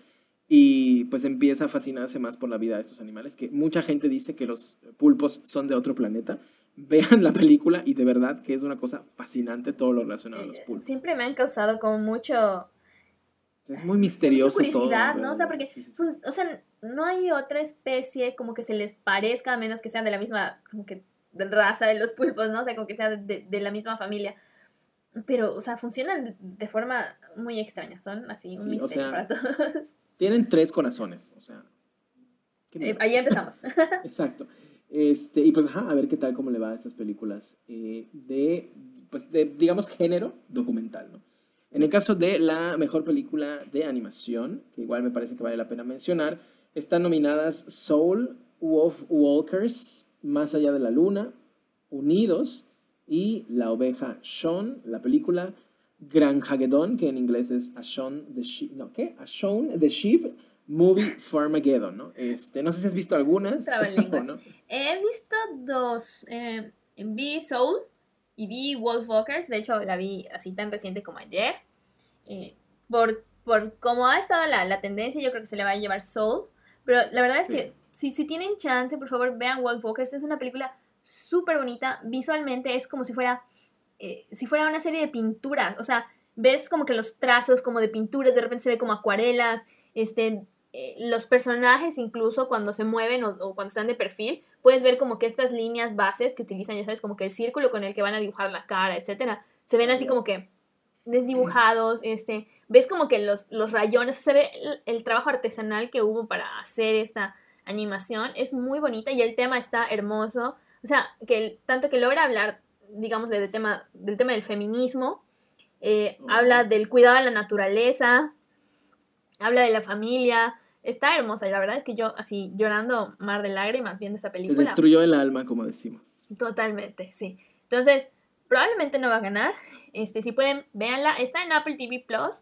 y pues empieza a fascinarse más por la vida de estos animales, que mucha gente dice que los pulpos son de otro planeta. Vean la película y de verdad que es una cosa fascinante todo lo relacionado a los pulpos. Siempre me han causado como mucho es muy misterioso mucha curiosidad, ¿no? O sea, porque, pues, o sea, no hay otra especie como que se les parezca, a menos que sean de la misma, como que, raza de los pulpos, ¿no? O sea, como que sean de, de la misma familia. Pero, o sea, funcionan de, forma muy extraña, son así un misterio para todos. Tienen tres corazones, o sea. Eh, ahí empezamos. <laughs> Exacto. Este, y pues, a ver qué tal, cómo le va a estas películas eh, de, pues, digamos, género documental, ¿no? En el caso de la mejor película de animación, que igual me parece que vale la pena mencionar, están nominadas Soul, Wolf Walkers, Más allá de la luna, Unidos y La oveja Sean, la película Gran Hagedon, que en inglés es A Sean the Sheep, no, ¿qué? Sean the Sheep Movie Farmageddon, ¿no? Este, no sé si has visto algunas. <laughs> ¿no? He visto dos. Eh, vi Soul, y vi Wolf Walkers, de hecho la vi así tan reciente como ayer. Eh, por, por cómo ha estado la, la, tendencia, yo creo que se le va a llevar Soul. Pero la verdad es que si, si tienen chance, por favor vean Wolf Walkers. Es una película súper bonita. Visualmente es como si fuera, eh, si fuera una serie de pinturas. O sea, ves como que los trazos como de pinturas, de repente se ve como acuarelas, este, eh, los personajes incluso cuando se mueven o, o, cuando están de perfil, puedes ver como que estas líneas bases que utilizan, ya sabes, como que el círculo con el que van a dibujar la cara, etcétera, se ven así como que desdibujados, este, ves como que los, los rayones, se ve el, el, trabajo artesanal que hubo para hacer esta animación, es muy bonita y el tema está hermoso, o sea, que tanto que logra hablar, digamos, del tema, del tema del feminismo, eh, habla del cuidado de la naturaleza, habla de la familia, está hermosa y la verdad es que yo así llorando mar de lágrimas viendo esa película. Te destruyó el alma, como decimos. Totalmente, sí. Entonces, probablemente no va a ganar. Este, si pueden, véanla. Está en Apple TV Plus.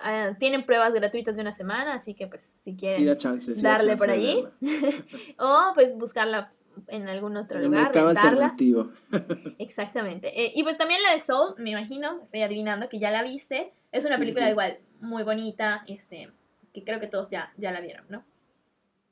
Uh, tienen pruebas gratuitas de una semana, así que pues si quieren sí, da chance, sí, darle da chance por allí <laughs> o pues buscarla en algún otro el lugar. rentarla. alternativo. <laughs> Exactamente. Eh, y pues también la de Soul, me imagino, estoy adivinando que ya la viste. Es una Sí, película sí. igual muy bonita, este, que creo que todos ya, ya la vieron, ¿no?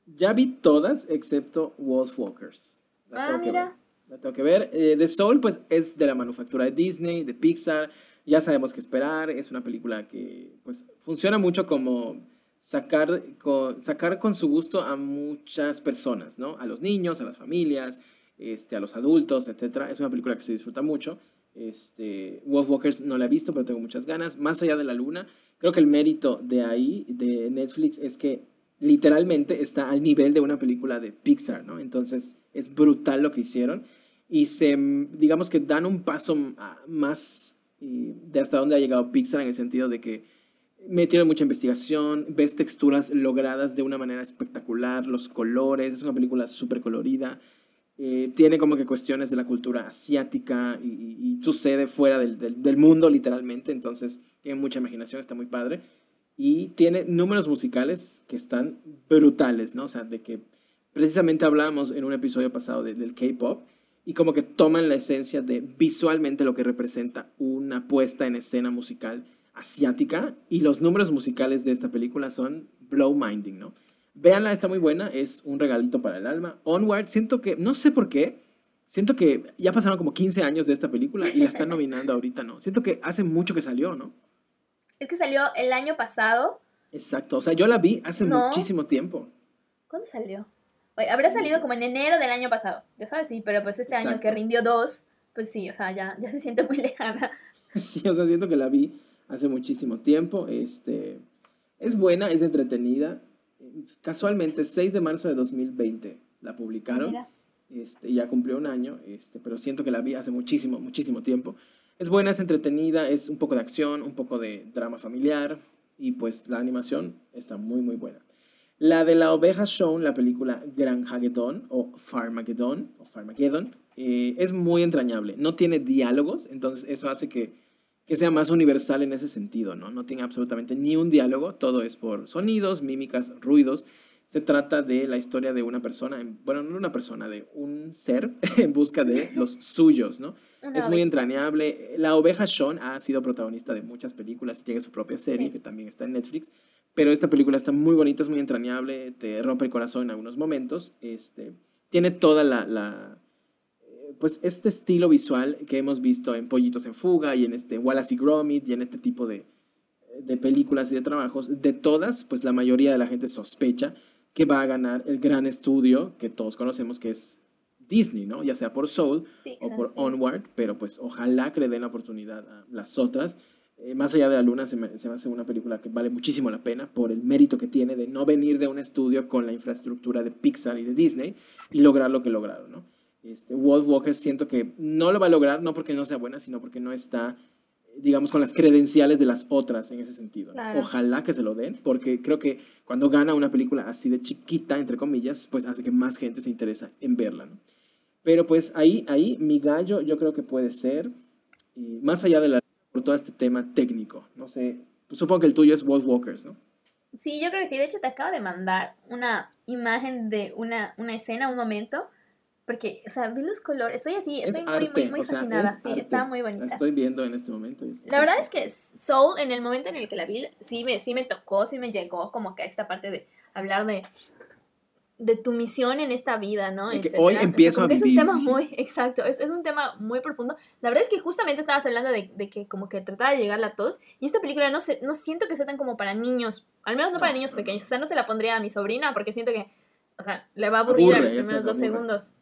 Ya vi todas excepto Wolfwalkers. La Ah, tengo que mira. ver. La tengo que ver. Eh, The Soul, pues, es de la manufactura de Disney, de Pixar. Ya sabemos qué esperar. Es una película que, pues, funciona mucho como sacar con, sacar con su gusto a muchas personas, ¿no? A los niños, a las familias, este, a los adultos, etc. Es una película que se disfruta mucho. Este, Wolfwalkers no la he visto, pero tengo muchas ganas. Más allá de la luna, creo que el mérito de ahí, de Netflix, es que literalmente está al nivel de una película de Pixar, ¿no? Entonces es brutal lo que hicieron y se, digamos que dan un paso más de hasta dónde ha llegado Pixar en el sentido de que metieron mucha investigación, ves texturas logradas de una manera espectacular, los colores, es una película súper colorida, eh, tiene como que cuestiones de la cultura asiática y, y- y sucede fuera del, del- mundo literalmente, entonces tiene mucha imaginación, está muy padre. Y tiene números musicales que están brutales, ¿no? O sea, de que precisamente hablábamos en un episodio pasado de- del K-Pop y como que toman la esencia de visualmente lo que representa una puesta en escena musical asiática y los números musicales de esta película son blow minding, ¿no? Véanla, está muy buena, es un regalito para el alma. Onward, siento que, no sé por qué, siento que ya pasaron como 15 años de esta película y la están nominando <laughs> ahorita, ¿no? Siento que hace mucho que salió, ¿no? Es que salió el año pasado. Exacto, o sea, yo la vi hace No. muchísimo tiempo. ¿Cuándo salió? Oye, habrá salido como en enero del año pasado. Ya sabes, sí, pero pues este año Exacto. que rindió dos, pues sí, o sea, ya, ya se siente muy <laughs> lejana. Sí, o sea, siento que la vi hace muchísimo tiempo. Este, es buena, es entretenida. Casualmente, 6 de marzo de 2020 la publicaron. Mira. Este, ya cumplió un año, este, pero siento que la vi hace muchísimo, muchísimo tiempo. Es buena, es entretenida, es un poco de acción, un poco de drama familiar y pues la animación está muy, muy buena. La de la oveja Show, la película Gran Hagedon o Farmageddon o Farmageddon, eh, es muy entrañable. No tiene diálogos, entonces eso hace que, que sea más universal en ese sentido, ¿no? No tiene absolutamente ni un diálogo, todo es por sonidos, mímicas, ruidos. Se trata de la historia de una persona, en- bueno, no una persona, de un ser <laughs> en busca de los suyos, ¿no? Una Es muy entrañable. La oveja Sean ha sido protagonista de muchas películas, tiene su propia serie Sí. que también está en Netflix, pero esta película está muy bonita, es muy entrañable, te rompe el corazón en algunos momentos. Este, tiene toda la, la, pues este estilo visual que hemos visto en Pollitos en Fuga y en este Wallace y Gromit y en este tipo de, de películas y de trabajos. De todas, pues la mayoría de la gente sospecha que va a ganar el gran estudio que todos conocemos que es Disney, ¿no? Ya sea por Soul Pixar, o por sí. Onward, pero pues ojalá que le den la oportunidad a las otras. Eh, más allá de la luna, se me, se me hace una película que vale muchísimo la pena por el mérito que tiene de no venir de un estudio con la infraestructura de Pixar y de Disney y lograr lo que lograron, ¿no? Este, Wolf Walker siento que no lo va a lograr, no porque no sea buena, sino porque no está, digamos, con las credenciales de las otras en ese sentido. Claro. Ojalá que se lo den, porque creo que cuando gana una película así de chiquita, entre comillas, pues hace que más gente se interesa en verla, ¿no? Pero pues ahí, ahí mi gallo yo creo que puede ser, y más allá de la, por todo este tema técnico, no sé, pues supongo que el tuyo es Wolf Walkers, ¿no? Sí, yo creo que sí. De hecho, te acabo de mandar una imagen de una, una escena, un momento. Porque, o sea, vi los colores. Estoy así, Es estoy muy, arte, muy, muy sea, fascinada. es Sí, arte. está muy La bonita. estoy viendo en este momento. es La verdad es que Soul, en el momento en el que la vi, sí me, sí me tocó, sí me llegó como que a esta parte de hablar de, de tu misión en esta vida, ¿no? Que hoy empiezo a vivir. Es un tema muy, exacto, es, es, un tema muy profundo. La verdad es que justamente estabas hablando de, de, que como que trataba de llegarle a todos, y esta película no, sé, no siento que sea tan como para niños, al menos no, para niños pequeños, o sea, no se la pondría a mi sobrina porque siento que, o sea, le va a aburrir a los primeros dos segundos.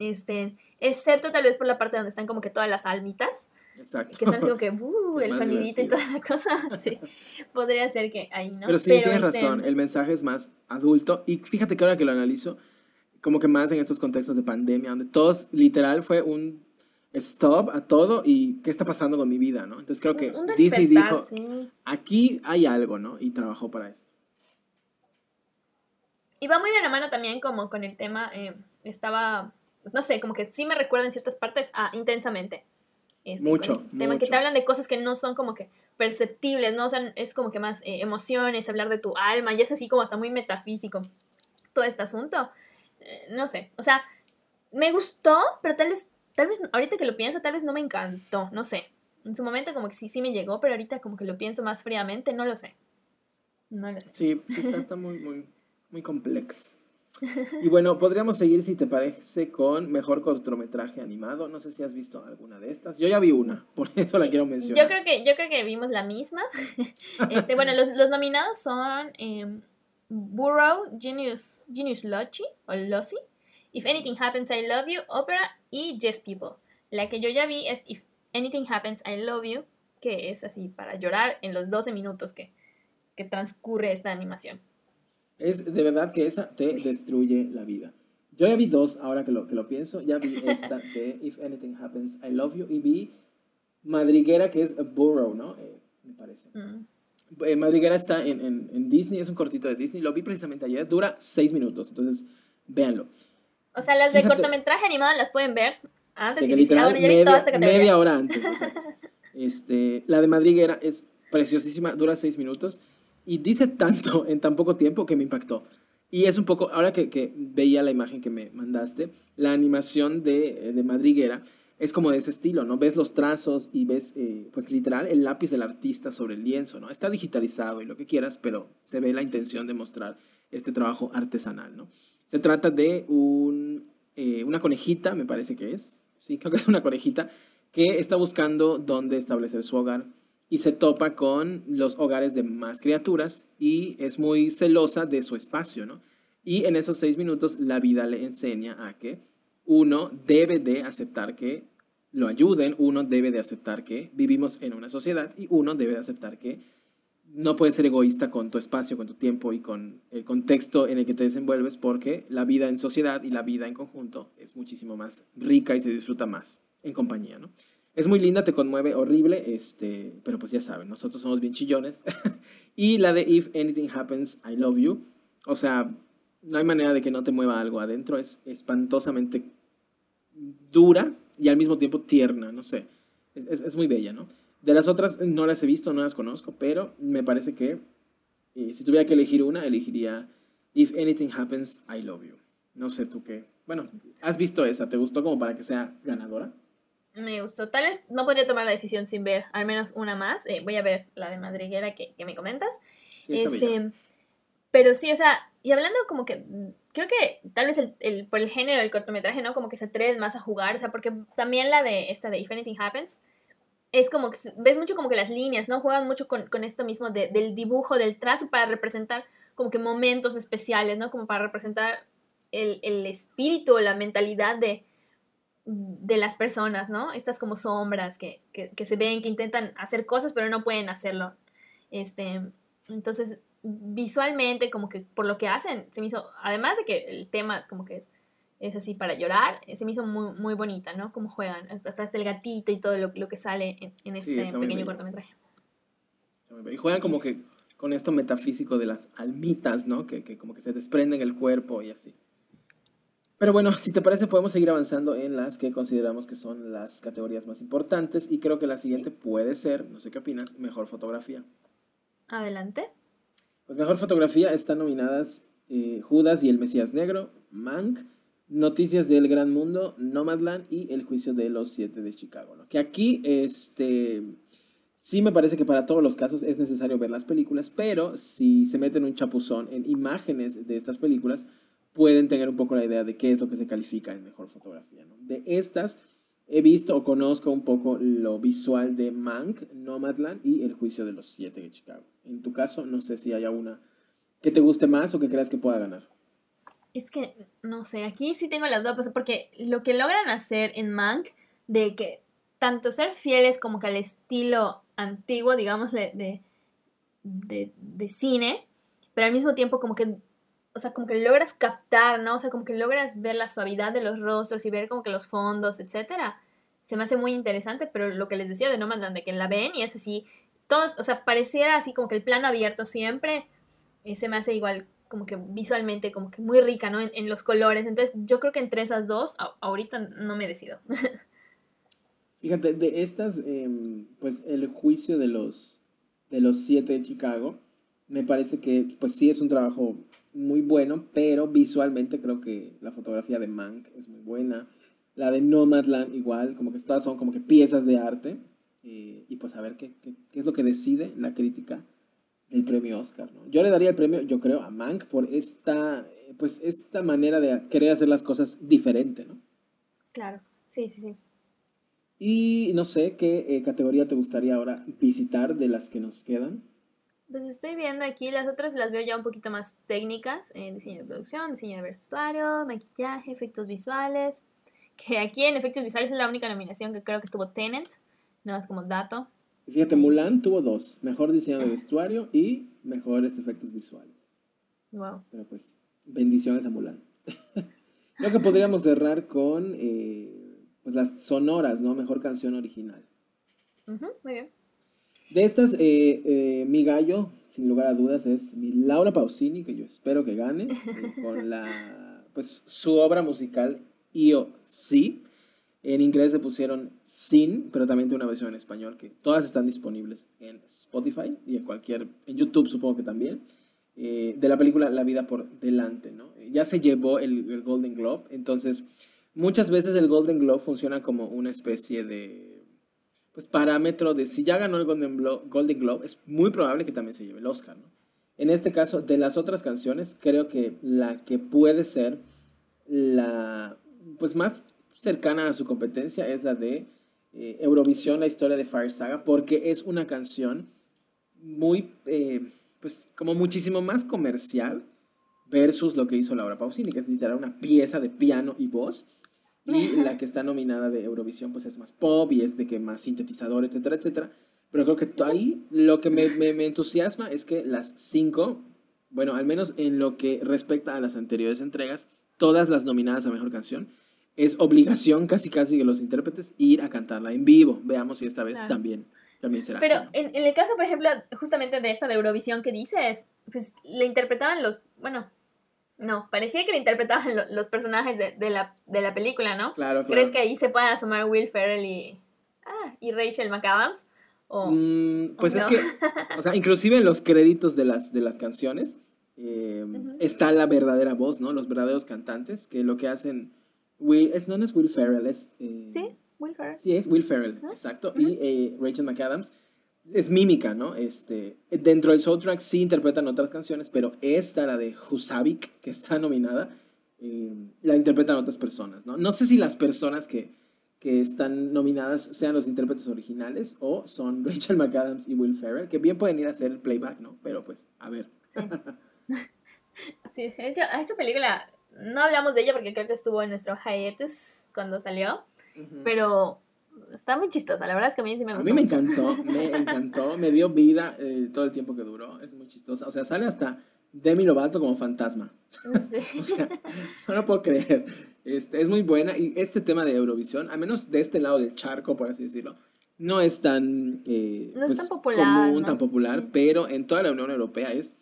Este, excepto tal vez por la parte donde están como que todas las almitas. Exacto. Que son como que, uh, <laughs> el sonidito y toda la cosa. <laughs> Sí, podría ser que ahí, ¿no? Pero sí, tienes este razón, el mensaje es más adulto. Y fíjate que ahora que lo analizo, como que más en estos contextos de pandemia, donde todos, literal, fue un stop a todo y qué está pasando con mi vida, ¿no? Entonces creo que Disney dijo, aquí hay algo, ¿no? Y trabajó para esto. Y va muy de la mano también como con el tema, eh, estaba, no sé, como que sí me recuerda en ciertas partes a Intensamente. Este, mucho, tema que te hablan de cosas que no son como que perceptibles, ¿no? O sea, es como que más eh, emociones, hablar de tu alma, y es así como hasta muy metafísico todo este asunto. Eh, no sé, o sea, me gustó, pero tal vez, tal vez, ahorita que lo pienso, tal vez no me encantó, no sé. En su momento como que sí, sí me llegó, pero ahorita como que lo pienso más fríamente, no lo sé. No lo sé. Sí, está, <laughs> está muy, muy, muy complex. Y bueno, podríamos seguir, si te parece, con mejor cortometraje animado. No sé si has visto alguna de estas. Yo ya vi una, <laughs> por eso la quiero mencionar. Yo creo que, yo creo que vimos la misma. <laughs> Este, bueno, los, los, nominados son eh, Burrow, Genius, Genius Loci, o Lossy, If Anything Happens, I Love You, Opera y Just People. La que yo ya vi es If Anything Happens, I Love You, que es así para llorar en los 12 minutos que, que transcurre esta animación. Es de verdad que esa te destruye la vida. Yo ya vi dos, ahora que lo, que lo pienso. Ya vi <laughs> esta de If Anything Happens, I Love You. Y vi Madriguera, que es a Burrow, ¿no? Eh, me parece. Mm. Eh, Madriguera está en, en, en, Disney, es un cortito de Disney. Lo vi precisamente ayer. Dura seis minutos, entonces véanlo. O sea, las de cortometraje animado las pueden ver antes y literal, media, media hora antes. <laughs> este, la de Madriguera es preciosísima, dura seis minutos y dice tanto en tan poco tiempo que me impactó. Y es un poco, ahora que, que veía la imagen que me mandaste, la animación de, de, Madriguera es como de ese estilo, ¿no? Ves los trazos y ves, eh, pues literal, el lápiz del artista sobre el lienzo, ¿no? Está digitalizado y lo que quieras, pero se ve la intención de mostrar este trabajo artesanal, ¿no? Se trata de un, eh, una conejita, me parece que es, sí, creo que es una conejita, que está buscando dónde establecer su hogar y se topa con los hogares de más criaturas y es muy celosa de su espacio, ¿no? Y en esos seis minutos la vida le enseña a que uno debe de aceptar que lo ayuden, uno debe de aceptar que vivimos en una sociedad y uno debe de aceptar que no puedes ser egoísta con tu espacio, con tu tiempo y con el contexto en el que te desenvuelves porque la vida en sociedad y la vida en conjunto es muchísimo más rica y se disfruta más en compañía, ¿no? Es muy linda, te conmueve horrible, este, pero pues ya saben, nosotros somos bien chillones. <laughs> y la de If Anything Happens, I Love You. O sea, no hay manera de que no te mueva algo adentro. Es espantosamente dura y al mismo tiempo tierna, no sé. Es, es muy bella, ¿no? De las otras no las he visto, no las conozco, pero me parece que eh, si tuviera que elegir una, elegiría If Anything Happens, I Love You. No sé tú qué. Bueno, ¿has visto esa? ¿Te gustó como para que sea ganadora? Me gustó. Tal vez no podría tomar la decisión sin ver al menos una más. Eh, voy a ver la de Madriguera que, que me comentas. este, pero sí, o sea, y hablando como que creo que tal vez el, el, por el género del cortometraje, ¿no? Como que se atreven más a jugar, o sea, porque también la de esta de If Anything Happens es como que ves mucho como que las líneas, ¿no? Juegan mucho con, con esto mismo de, del dibujo, del trazo para representar como que momentos especiales, ¿no? Como para representar el, el espíritu, la mentalidad de, de las personas, ¿no? Estas como sombras que, que, que, se ven, que intentan hacer cosas pero no pueden hacerlo. Este, entonces, visualmente, como que por lo que hacen, se me hizo, además de que el tema como que es, es así para llorar, se me hizo muy, muy bonita, ¿no? Como juegan, hasta, hasta el gatito y todo lo, lo que sale en, en este pequeño cortometraje. Y juegan como que con esto metafísico de las almitas, ¿no? Que, que como que se desprenden el cuerpo y así. Pero bueno, <laughs> si te parece, podemos seguir avanzando en las que consideramos que son las categorías más importantes. Y creo que la siguiente puede ser, no sé qué opinas, mejor fotografía. Adelante. Pues mejor fotografía están nominadas eh, Judas y el Mesías Negro, Mank, Noticias del Gran Mundo, Nomadland y El Juicio de los Siete de Chicago. Que aquí, este. Sí me parece que para todos los casos es necesario ver las películas, pero si se meten un chapuzón en imágenes de estas películas, pueden tener un poco la idea de qué es lo que se califica en mejor fotografía. ¿no? De estas, he visto o conozco un poco lo visual de Mank, Nomadland y El Juicio de los Siete de Chicago. En tu caso, no sé si hay alguna que te guste más o que creas que pueda ganar. Es que, no sé, aquí sí tengo las dudas, pues, porque lo que logran hacer en Mank, de que tanto ser fieles como que al estilo antiguo, digamos, de, de, de cine, pero al mismo tiempo como que o sea, como que logras captar, ¿no? O sea, como que logras ver la suavidad de los rostros y ver como que los fondos, etcétera. Se me hace muy interesante, pero lo que les decía de No Mandan, de que la ven y es así, todos, o sea, pareciera así como que el plano abierto siempre, eh, se me hace igual como que visualmente como que muy rica, ¿no? En, los colores. Entonces, yo creo que entre esas dos, ahorita no me decido. <laughs> Fíjate, de estas, em, pues el juicio de los, de los siete de Chicago, me parece que pues sí es un trabajo muy bueno, pero visualmente creo que la fotografía de Mank es muy buena. La de Nomadland igual, como que todas son como que piezas de arte. Eh, y pues a ver qué, qué, es lo que decide la crítica del premio Oscar. ¿no? Yo le daría el premio, yo creo, a Mank por esta, pues, esta manera de querer hacer las cosas diferente, ¿no? Claro, sí, sí, sí. Y no sé, ¿qué eh, categoría te gustaría ahora visitar de las que nos quedan? Pues estoy viendo aquí, las otras las veo ya un poquito más técnicas, en diseño de producción, diseño de vestuario, maquillaje, efectos visuales, que aquí en efectos visuales es la única nominación que creo que tuvo Tenant, nada más como dato. Fíjate, Mulan tuvo dos, mejor diseño de vestuario y mejores efectos visuales. Wow. Pero pues, bendiciones a Mulan. <laughs> creo que podríamos cerrar con eh, pues las sonoras, ¿no? Mejor canción original. muy bien. De estas, eh, eh, mi gallo, sin lugar a dudas, es mi Laura Pausini, que yo espero que gane, eh, con la, pues, su obra musical Io Sí. En inglés le pusieron Sin, pero también tiene una versión en español que todas están disponibles en Spotify y en cualquier, en YouTube supongo que también, de la película La vida por delante, ¿no? Ya se llevó el, el Golden Globe, entonces muchas veces el Golden Globe funciona como una especie de pues parámetro de si ya ganó el Golden, Globe, es muy probable que también se lleve el Oscar, ¿no? En este caso, de las otras canciones, creo que la que puede ser la pues más cercana a su competencia es la de eh, Eurovisión, la historia de Fire Saga, porque es una canción muy, eh, pues como muchísimo más comercial versus lo que hizo Laura Pausini, que es literal una pieza de piano y voz y <laughs> la que está nominada de Eurovisión, pues es más pop y es de que más sintetizador, etcétera, etcétera. Pero creo que ahí lo que me, me, entusiasma es que las cinco, bueno, al menos en lo que respecta a las anteriores entregas, todas las nominadas a Mejor Canción, es obligación casi casi de los intérpretes ir a cantarla en vivo. Veamos si esta vez también, también será Pero En, en el caso, por ejemplo, justamente de esta de Eurovisión que dices, pues le interpretaban los, bueno, no, parecía que le interpretaban los personajes de, la, película, ¿no? Claro, claro. ¿Crees que ahí se pueden asomar Will Ferrell y, ah, y Rachel McAdams? Mm, pues es que, <laughs> o sea, inclusive en los créditos de las, de las canciones eh, está la verdadera voz, ¿no? Los verdaderos cantantes, que lo que hacen... Will, es, no, es Will Ferrell, es... Eh, sí, Will Ferrell. Sí, es Will Ferrell, exacto. Y eh, Rachel McAdams es mímica, ¿no? Este, dentro del soundtrack sí interpretan otras canciones, pero esta, la de Husavik, que está nominada, eh, la interpretan otras personas, ¿no? No sé si las personas que, que están nominadas sean los intérpretes originales o son <laughs> Rachel McAdams y Will Ferrell, que bien pueden ir a hacer el playback, ¿no? Pero pues, a ver. Sí, <laughs> de hecho, a esta película no hablamos de ella porque creo que estuvo en nuestro hiatus cuando salió, pero está muy chistosa, la verdad es que a mí sí me gustó. A mí me encantó, me <laughs> encantó, me dio vida eh, todo el tiempo que duró, es muy chistosa. O sea, sale hasta Demi Lovato como fantasma. <laughs> o sea, no lo puedo creer. Este, es muy buena y este tema de Eurovisión, al menos de este lado del charco, por así decirlo, no es tan, eh, no es pues, tan popular, común, tan popular, pero en toda la Unión Europea es,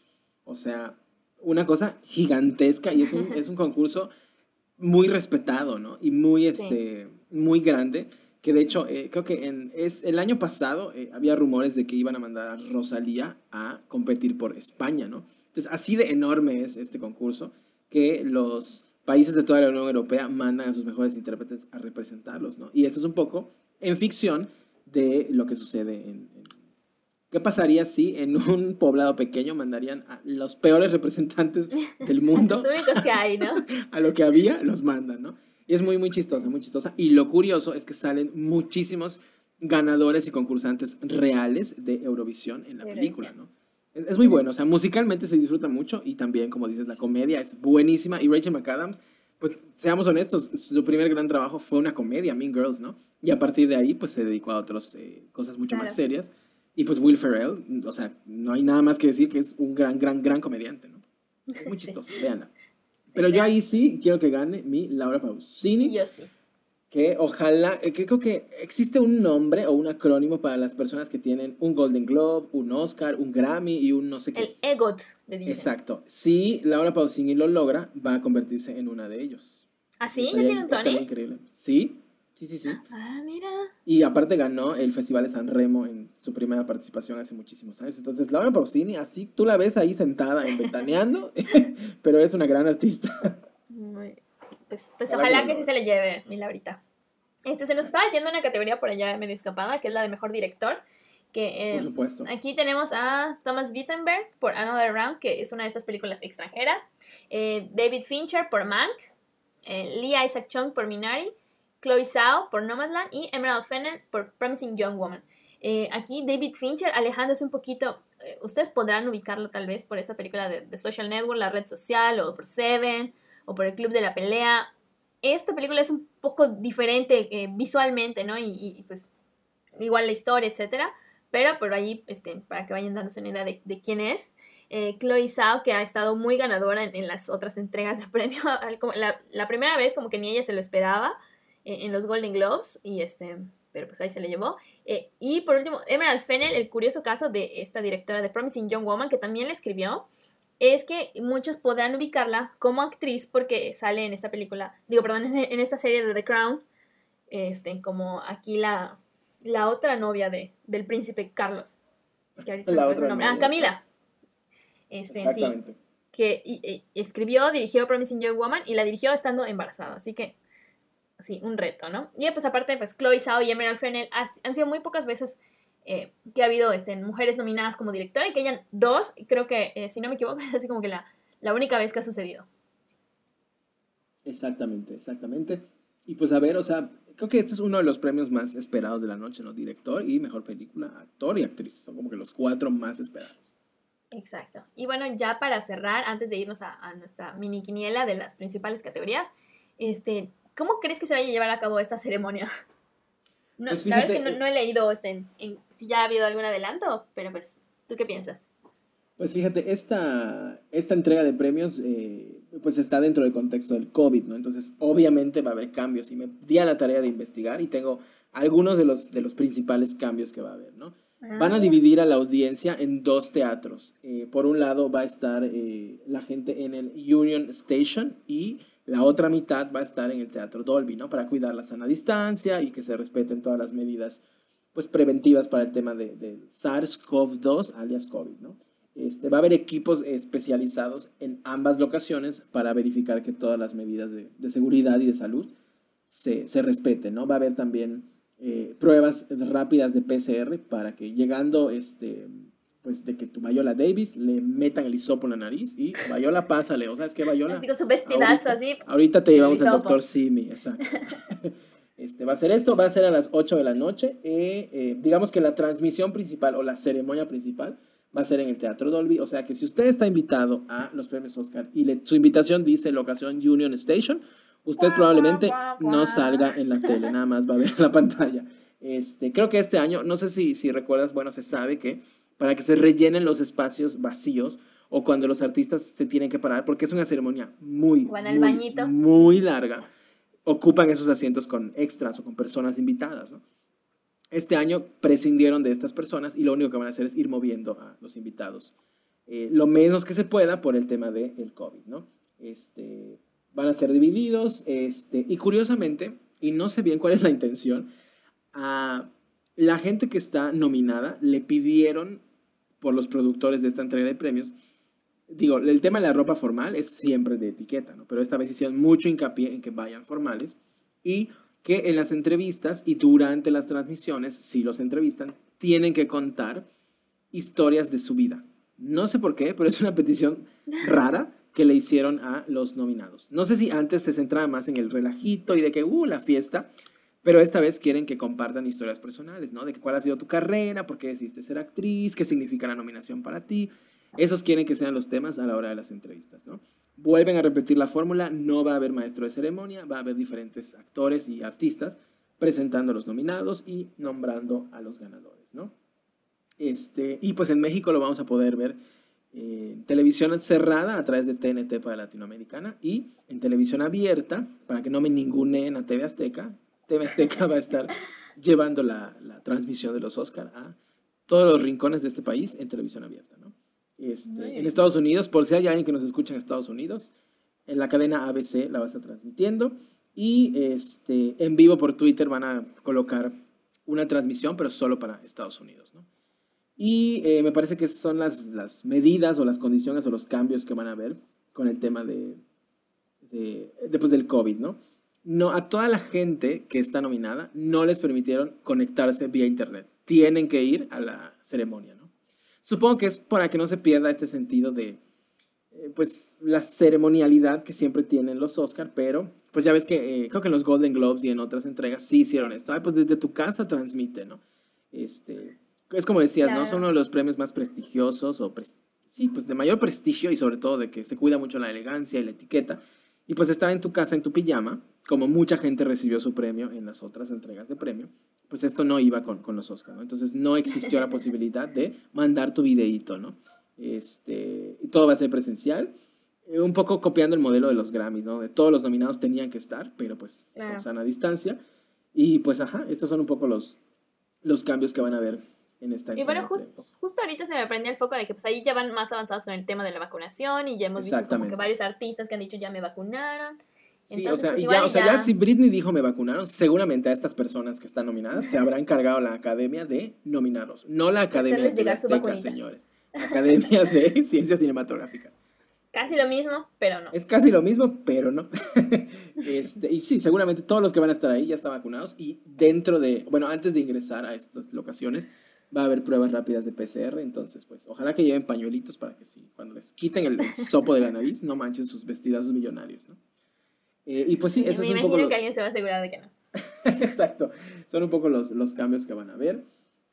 o sea, una cosa gigantesca y es un, <laughs> es un concurso muy respetado, ¿no? Y muy, este, muy grande que de hecho eh, creo que en, es, el año pasado eh, había rumores de que iban a mandar a Rosalía a competir por España, ¿no? Entonces, así de enorme es este concurso que los países de toda la Unión Europea mandan a sus mejores intérpretes a representarlos, ¿no? Y eso es un poco en ficción de lo que sucede en, ¿Qué pasaría si en un poblado pequeño mandarían a los peores representantes del <laughs> mundo? los únicos que hay, ¿no? <laughs> a lo que había, los mandan, ¿no? Y es muy, muy chistosa, muy chistosa. Y lo curioso es que salen muchísimos ganadores y concursantes reales de Eurovisión en la película, ¿no? Es, es, muy bueno, o sea, musicalmente se disfruta mucho y también, como dices, la comedia es buenísima. Y Rachel McAdams, pues seamos honestos, su primer gran trabajo fue una comedia, Mean Girls, ¿no? Y a partir de ahí, pues se dedicó a otras eh, cosas mucho claro. más serias. Y pues Will Ferrell, o sea, no hay nada más que decir que es un gran, gran, gran comediante, ¿no? Muy chistoso, sí. véanla. Pero yo ahí sí quiero que gane mi Laura Pausini. Yo sí. Que ojalá, que creo que existe un nombre o un acrónimo para las personas que tienen un Golden Globe, un Oscar, un Grammy y un no sé qué. El EGOT, le dicen. Exacto. Si Laura Pausini lo logra, va a convertirse en una de ellos. ¿Ah, sí? ¿Ya tiene un Tony? increíble. Sí, sí, sí, sí. Ah, mira. Y aparte ganó el Festival de San Remo en su primera participación hace muchísimos años. Entonces, Laura Pausini, así tú la ves ahí sentada, ventaneando, <laughs> pero es una gran artista. Muy Pues, pues ojalá que sí se le lleve, mi Laurita. Este, se nos estaba yendo una categoría por allá medio escapada, que es la de mejor director. Que, eh, por supuesto. Aquí tenemos a Thomas Wittenberg por Another Round, que es una de estas películas extranjeras. Eh, David Fincher por Mank. Eh, Lee Isaac Chung por Minari. Chloe Zhao por Nomadland y Emerald Fennell por Promising Young Woman. Eh, aquí David Fincher alejándose un poquito, eh, ustedes podrán ubicarlo tal vez por esta película de, de, Social Network, la red social, o por Seven, o por el Club de la Pelea. Esta película es un poco diferente eh, visualmente, ¿no? Y, pues igual la historia, etcétera. Pero por ahí, este, para que vayan dándose una idea de, quién es. Chloe Zhao, que ha estado muy ganadora en, las otras entregas de <laughs> premio. La primera vez como que ni ella se lo esperaba en los Golden Globes y este pero pues ahí se le llevó. Eh, y por último, Emerald Fennell, el curioso caso de esta directora de Promising Young Woman, que también le escribió, es que muchos podrán ubicarla como actriz porque sale en esta película, digo, perdón, en esta serie de The Crown, este, como aquí la, la otra novia de, del príncipe Carlos. Que la otra novia, ah, Camila. Este, Exactamente. Sí, que y, y, escribió, dirigió Promising Young Woman y la dirigió estando embarazada, así que sí, un reto, ¿no? Y pues aparte, pues Chloe Zhao y Emerald Fennell han sido muy pocas veces eh, que ha habido este, mujeres nominadas como directora y que hayan dos, creo que, eh, si no me equivoco, <laughs> es así como que la, la única vez que ha sucedido. Exactamente, exactamente. Y pues a ver, o sea, creo que este es uno de los premios más esperados de la noche, ¿no? Director y mejor película, actor y actriz. Son como que los cuatro más esperados. Exacto. Y bueno, ya para cerrar, antes de irnos a, a nuestra mini quiniela de las principales categorías, este, ¿Cómo crees que se vaya a llevar a cabo esta ceremonia? <laughs> No, pues fíjate, la verdad es que no, no he leído este, en, en, si ya ha habido algún adelanto, pero pues, ¿tú qué piensas? Pues fíjate, esta, esta entrega de premios eh, pues está dentro del contexto del COVID, ¿no? Entonces, obviamente va a haber cambios y me di a la tarea de investigar y tengo algunos de los, de los principales cambios que va a haber, ¿no? Ah. Van a dividir a la audiencia en dos teatros. Eh, por un lado va a estar eh, la gente en el Union Station y la otra mitad va a estar en el Teatro Dolby, ¿no? Para cuidar la sana distancia y que se respeten todas las medidas pues, preventivas para el tema de, de SARS-CoV-2, alias COVID, ¿no? Este, va a haber equipos especializados en ambas locaciones para verificar que todas las medidas de, de seguridad y de salud se, se, respeten, ¿no? Va a haber también eh, pruebas rápidas de PCR para que llegando este, pues de que tu Viola Davis le metan el hisopo en la nariz y Viola pásale, o sabes qué Viola. Así con su vestidazo así. Ahorita te llevamos al doctor Simi, exacto. <laughs> este va a ser esto, va a ser a las 8 de la noche. Eh, eh, digamos que la transmisión principal o la ceremonia principal va a ser en el Teatro Dolby, o sea que si usted está invitado a los premios Oscar y le, su invitación dice locación Union Station, usted probablemente no salga en la tele, nada más va a ver <laughs> la pantalla. Este, creo que este año, no sé si, si recuerdas, bueno, se sabe que para que se rellenen los espacios vacíos o cuando los artistas se tienen que parar, porque es una ceremonia muy, muy, muy, larga. Ocupan esos asientos con extras o con personas invitadas. ¿no? Este año prescindieron de estas personas y lo único que van a hacer es ir moviendo a los invitados eh, lo menos que se pueda por el tema del de COVID. ¿no? Este, van a ser divididos este, y curiosamente, y no sé bien cuál es la intención, a la gente que está nominada le pidieron por los productores de esta entrega de premios. Digo, el tema de la ropa formal es siempre de etiqueta, ¿no? Pero esta vez hicieron mucho hincapié en que vayan formales y que en las entrevistas y durante las transmisiones, si los entrevistan, tienen que contar historias de su vida. No sé por qué, pero es una petición rara que le hicieron a los nominados. No sé si antes se centraba más en el relajito y de que, uh, la fiesta, pero esta vez quieren que compartan historias personales, ¿no? De cuál ha sido tu carrera, por qué decidiste ser actriz, qué significa la nominación para ti. Esos quieren que sean los temas a la hora de las entrevistas, ¿no? Vuelven a repetir la fórmula, no va a haber maestro de ceremonia, va a haber diferentes actores y artistas presentando a los nominados y nombrando a los ganadores, ¿no? Este, y pues en México lo vamos a poder ver en televisión cerrada a través de TNT para Latinoamericana y en televisión abierta, para que no me ninguneen a TV Azteca, TV Azteca va a estar llevando la, la, transmisión de los Oscar a todos los rincones de este país en televisión abierta, ¿no? Este, en Estados Unidos, por si hay alguien que nos escucha en Estados Unidos, en la cadena ABC la va a estar transmitiendo y este, en vivo por Twitter van a colocar una transmisión, pero solo para Estados Unidos, ¿no? Y eh, me parece que son las, las, medidas o las condiciones o los cambios que van a haber con el tema de, de, después del COVID, ¿no? No, a toda la gente que está nominada no les permitieron conectarse vía internet. Tienen que ir a la ceremonia, ¿no? Supongo que es para que no se pierda este sentido de, eh, pues, la ceremonialidad que siempre tienen los Oscar, pero, pues ya ves que eh, creo que en los Golden Globes y en otras entregas sí hicieron esto. Ay, pues desde tu casa transmite, ¿no? Este, es como decías, ¿no? Son uno de los premios más prestigiosos o, sí, pues de mayor prestigio y sobre todo de que se cuida mucho la elegancia y la etiqueta. Y pues estar en tu casa en tu pijama, como mucha gente recibió su premio en las otras entregas de premio, pues esto no iba con, con los Oscars, ¿no? Entonces no existió la posibilidad de mandar tu videíto, ¿no? Este, todo va a ser presencial. Eh, un poco copiando el modelo de los Grammys, ¿no? De todos los nominados tenían que estar, pero pues con sana distancia. Y pues, ajá, estos son un poco los, los cambios que van a haber en esta Y bueno, justo ahorita se me prende el foco de que pues ahí ya van más avanzados con el tema de la vacunación y ya hemos visto como que varios artistas que han dicho ya me vacunaron. Sí, o sea, pues, ya, o sea, ya... si Britney dijo me vacunaron, seguramente a estas personas que están nominadas se habrá encargado la academia de nominarlos, no la academia de Azteca, señores. La academia de <laughs> ciencias cinematográficas. Casi lo mismo, pero no. Es casi lo mismo, pero no. <laughs> este, y sí, seguramente todos los que van a estar ahí ya están vacunados y dentro de, bueno, antes de ingresar a estas locaciones, va a haber pruebas rápidas de PCR, entonces pues ojalá que lleven pañuelitos para que sí, cuando les quiten el sopo de la nariz, no manchen sus vestidazos millonarios, ¿no? Eh, y pues sí, eso es un poco... Me que alguien se va a asegurar de que no. <laughs> Exacto, son un poco los, los cambios que van a haber.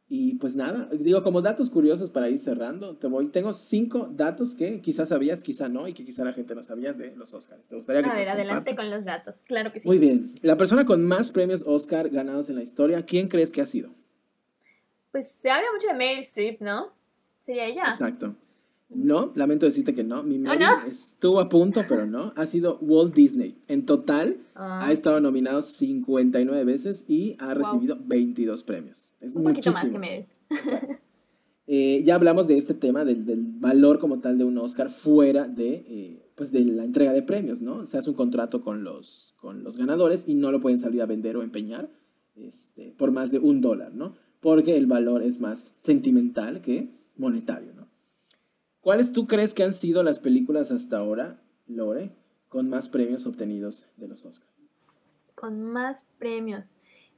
Y pues nada, digo, como datos curiosos para ir cerrando, te voy, tengo cinco datos que quizás sabías, quizá no, y que quizá la gente no sabía de los Oscars. ¿Te gustaría que A ver, adelante con los datos, claro que sí. Muy bien, la persona con más premios Oscar ganados en la historia, ¿quién crees que ha sido? pues se habla mucho de Meryl Streep, ¿no? Sería ella. Exacto. No, lamento decirte que no. Mi Meryl estuvo a punto, pero no. Ha sido Walt Disney. En total, ah. ha estado nominado 59 veces y ha recibido 22 premios. Es Un muchísimo. más que Meryl. <laughs> Eh, ya hablamos de este tema, del, valor como tal de un Oscar fuera de, eh, pues de la entrega de premios, ¿no? Se hace un contrato con los, con los ganadores y no lo pueden salir a vender o empeñar este, por más de un dólar, ¿no? porque el valor es más sentimental que monetario. ¿Cuáles tú crees que han sido las películas hasta ahora, Lore, con más premios obtenidos de los Oscars? Con más premios.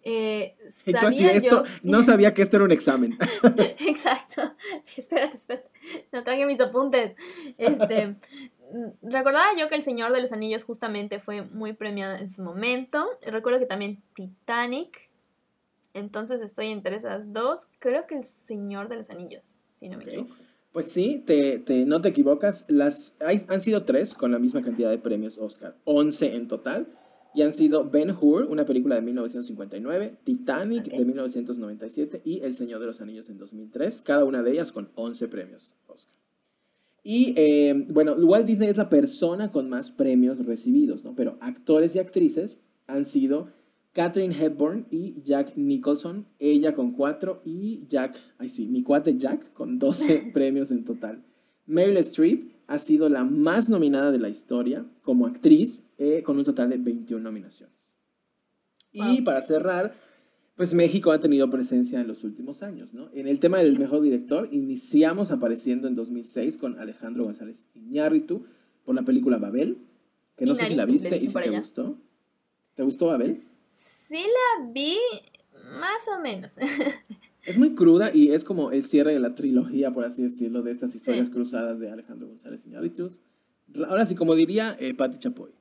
Eh, esto, <laughs> no sabía que esto era un examen. <laughs> Exacto. Sí, espérate, espérate. No traje mis apuntes. Este, recordaba yo que El Señor de los Anillos justamente fue muy premiada en su momento. Recuerdo que también Titanic entonces estoy entre esas dos. Creo que El Señor de los Anillos, si no me equivoco. Pues sí, te, no te equivocas. Las, hay, han sido tres con la misma cantidad de premios Oscar. Once en total. Y han sido Ben Hur, una película de 1959, Titanic de 1997 y El Señor de los Anillos en 2003. Cada una de ellas con 11 premios Oscar. Y eh, bueno, Walt Disney es la persona con más premios recibidos, ¿no? Pero actores y actrices han sido Catherine Hepburn y Jack Nicholson, ella con cuatro y Jack, ay sí, mi cuate Jack con 12 <laughs> premios en total. Meryl Streep ha sido la más nominada de la historia como actriz eh, con un total de 21 nominaciones. Y para cerrar, pues México ha tenido presencia en los últimos años, ¿no? En el tema del mejor director, iniciamos apareciendo en 2006 con Alejandro González Iñárritu por la película Babel, que no sé si la viste y si te gustó. ¿Te gustó Babel? Sí la vi más o menos. <laughs> Es muy cruda y es como el cierre de la trilogía, por así decirlo, de estas historias cruzadas de Alejandro González Iñárritu. Ahora sí, como diría eh, Patti Chapoy,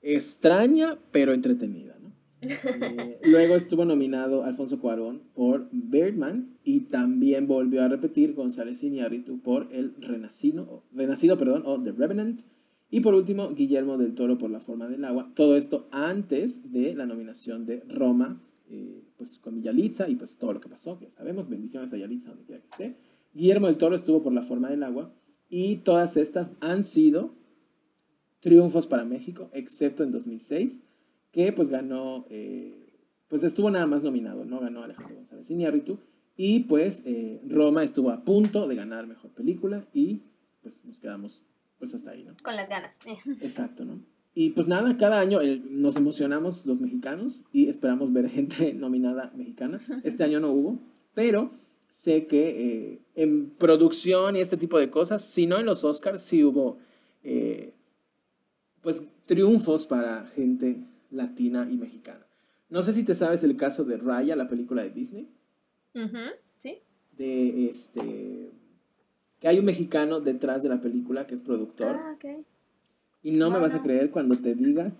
extraña pero entretenida. ¿no? Eh, <laughs> luego estuvo nominado Alfonso Cuarón por Birdman y también volvió a repetir González Iñárritu por El Renacido, Renacido perdón, o The Revenant. Y por último, Guillermo del Toro por La Forma del Agua. Todo esto antes de la nominación de Roma, eh, pues con Yalitza y pues todo lo que pasó, ya sabemos. Bendiciones a Yalitza donde quiera que esté. Guillermo del Toro estuvo por La Forma del Agua. Y todas estas han sido triunfos para México, excepto en 2006, que pues ganó, eh, pues estuvo nada más nominado, ¿no? Ganó Alejandro González Iñárritu. Y pues eh, Roma estuvo a punto de ganar Mejor Película y pues nos quedamos pues hasta ahí, ¿no? Con las ganas. Exacto, ¿no? Y pues nada, cada año eh, nos emocionamos los mexicanos y esperamos ver <laughs> gente nominada mexicana. Este año no hubo, pero sé que en producción y este tipo de cosas, si no en los Oscars, sí hubo pues triunfos para gente latina y mexicana. No sé si te sabes el caso de Raya, la película de Disney. Sí. De este. Que hay un mexicano detrás de la película que es productor. Ah, ok. Y no me vas a creer cuando te diga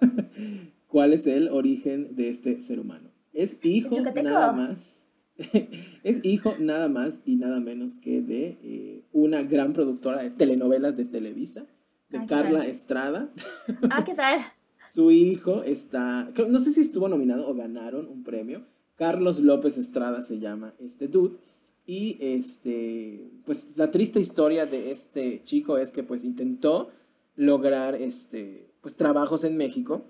<laughs> cuál es el origen de este ser humano. Es hijo nada más. <laughs> es hijo nada más y nada menos que de eh, una gran productora de telenovelas de Televisa de Carla Estrada. Ah, ¿qué tal? <laughs> Su hijo está, no sé si estuvo nominado o ganaron un premio. Carlos López Estrada se llama este dude. Y este, pues la triste historia de este chico es que pues intentó lograr este, pues trabajos en México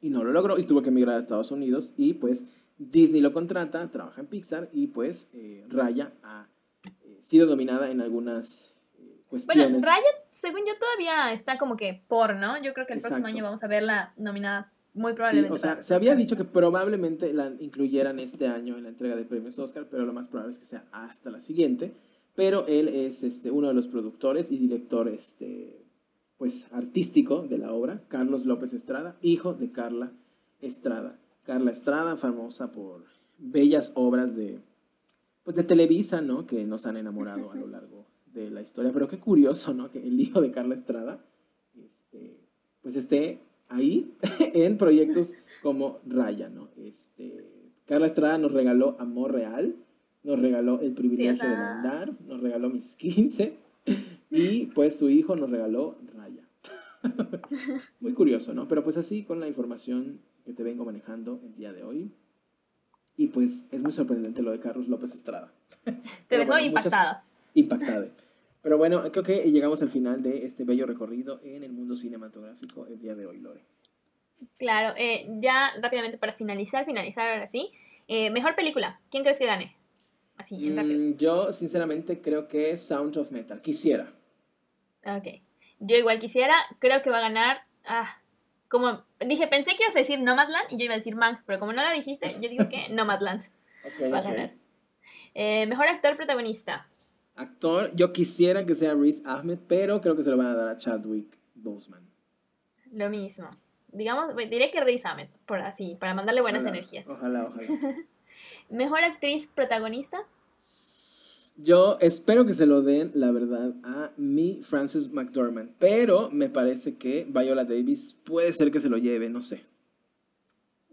y no lo logró y tuvo que emigrar a Estados Unidos y pues Disney lo contrata, trabaja en Pixar y pues eh, Raya ha eh, sido dominada en algunas eh, cuestiones. Bueno, Raya según yo, todavía está como que por, ¿no? Yo creo que el próximo año vamos a verla nominada muy probablemente. Sí, o sea, se había dicho que probablemente la incluyeran este año en la entrega de premios Oscar, pero lo más probable es que sea hasta la siguiente. Pero él es este, uno de los productores y director este, pues, artístico de la obra, Carlos López Estrada, hijo de Carla Estrada. Carla Estrada, famosa por bellas obras de, pues, de Televisa, ¿no? Que nos han enamorado a lo <laughs> largo de la historia. Pero qué curioso, ¿no? Que el hijo de Carla Estrada, este, pues esté ahí <laughs> en proyectos como Raya, ¿no? Este, Carla Estrada nos regaló Amor Real, nos regaló El privilegio de mandar, nos regaló Mis 15 <laughs> y pues su hijo nos regaló Raya. <laughs> Muy curioso, ¿no? Pero pues así con la información que te vengo manejando el día de hoy. Y pues es muy sorprendente lo de Carlos López Estrada. Te dejó impactada impactada. Pero bueno, creo que llegamos al final de este bello recorrido en el mundo cinematográfico el día de hoy, Lore. Claro, eh, ya rápidamente para finalizar, finalizar ahora sí. Eh, mejor película, ¿quién crees que gane? Así, en rápido. Mm, yo, sinceramente, creo que es Sound of Metal. Quisiera. Ok. Yo igual quisiera, creo que va a ganar. Ah, como dije, pensé que ibas a decir Nomadland y yo iba a decir Mank, pero como no lo dijiste, yo digo que <laughs> Nomadland va a ganar. Eh, mejor actor protagonista. Actor, yo quisiera que sea Riz Ahmed, pero creo que se lo van a dar a Chadwick Boseman. Lo mismo. Digamos, diré que Riz Ahmed, por así, para mandarle buenas energías. Ojalá, ojalá. <laughs> ¿Mejor actriz protagonista? Yo espero que se lo den, la verdad, a mi Frances McDormand, pero me parece que Viola Davis puede ser que se lo lleve, no sé.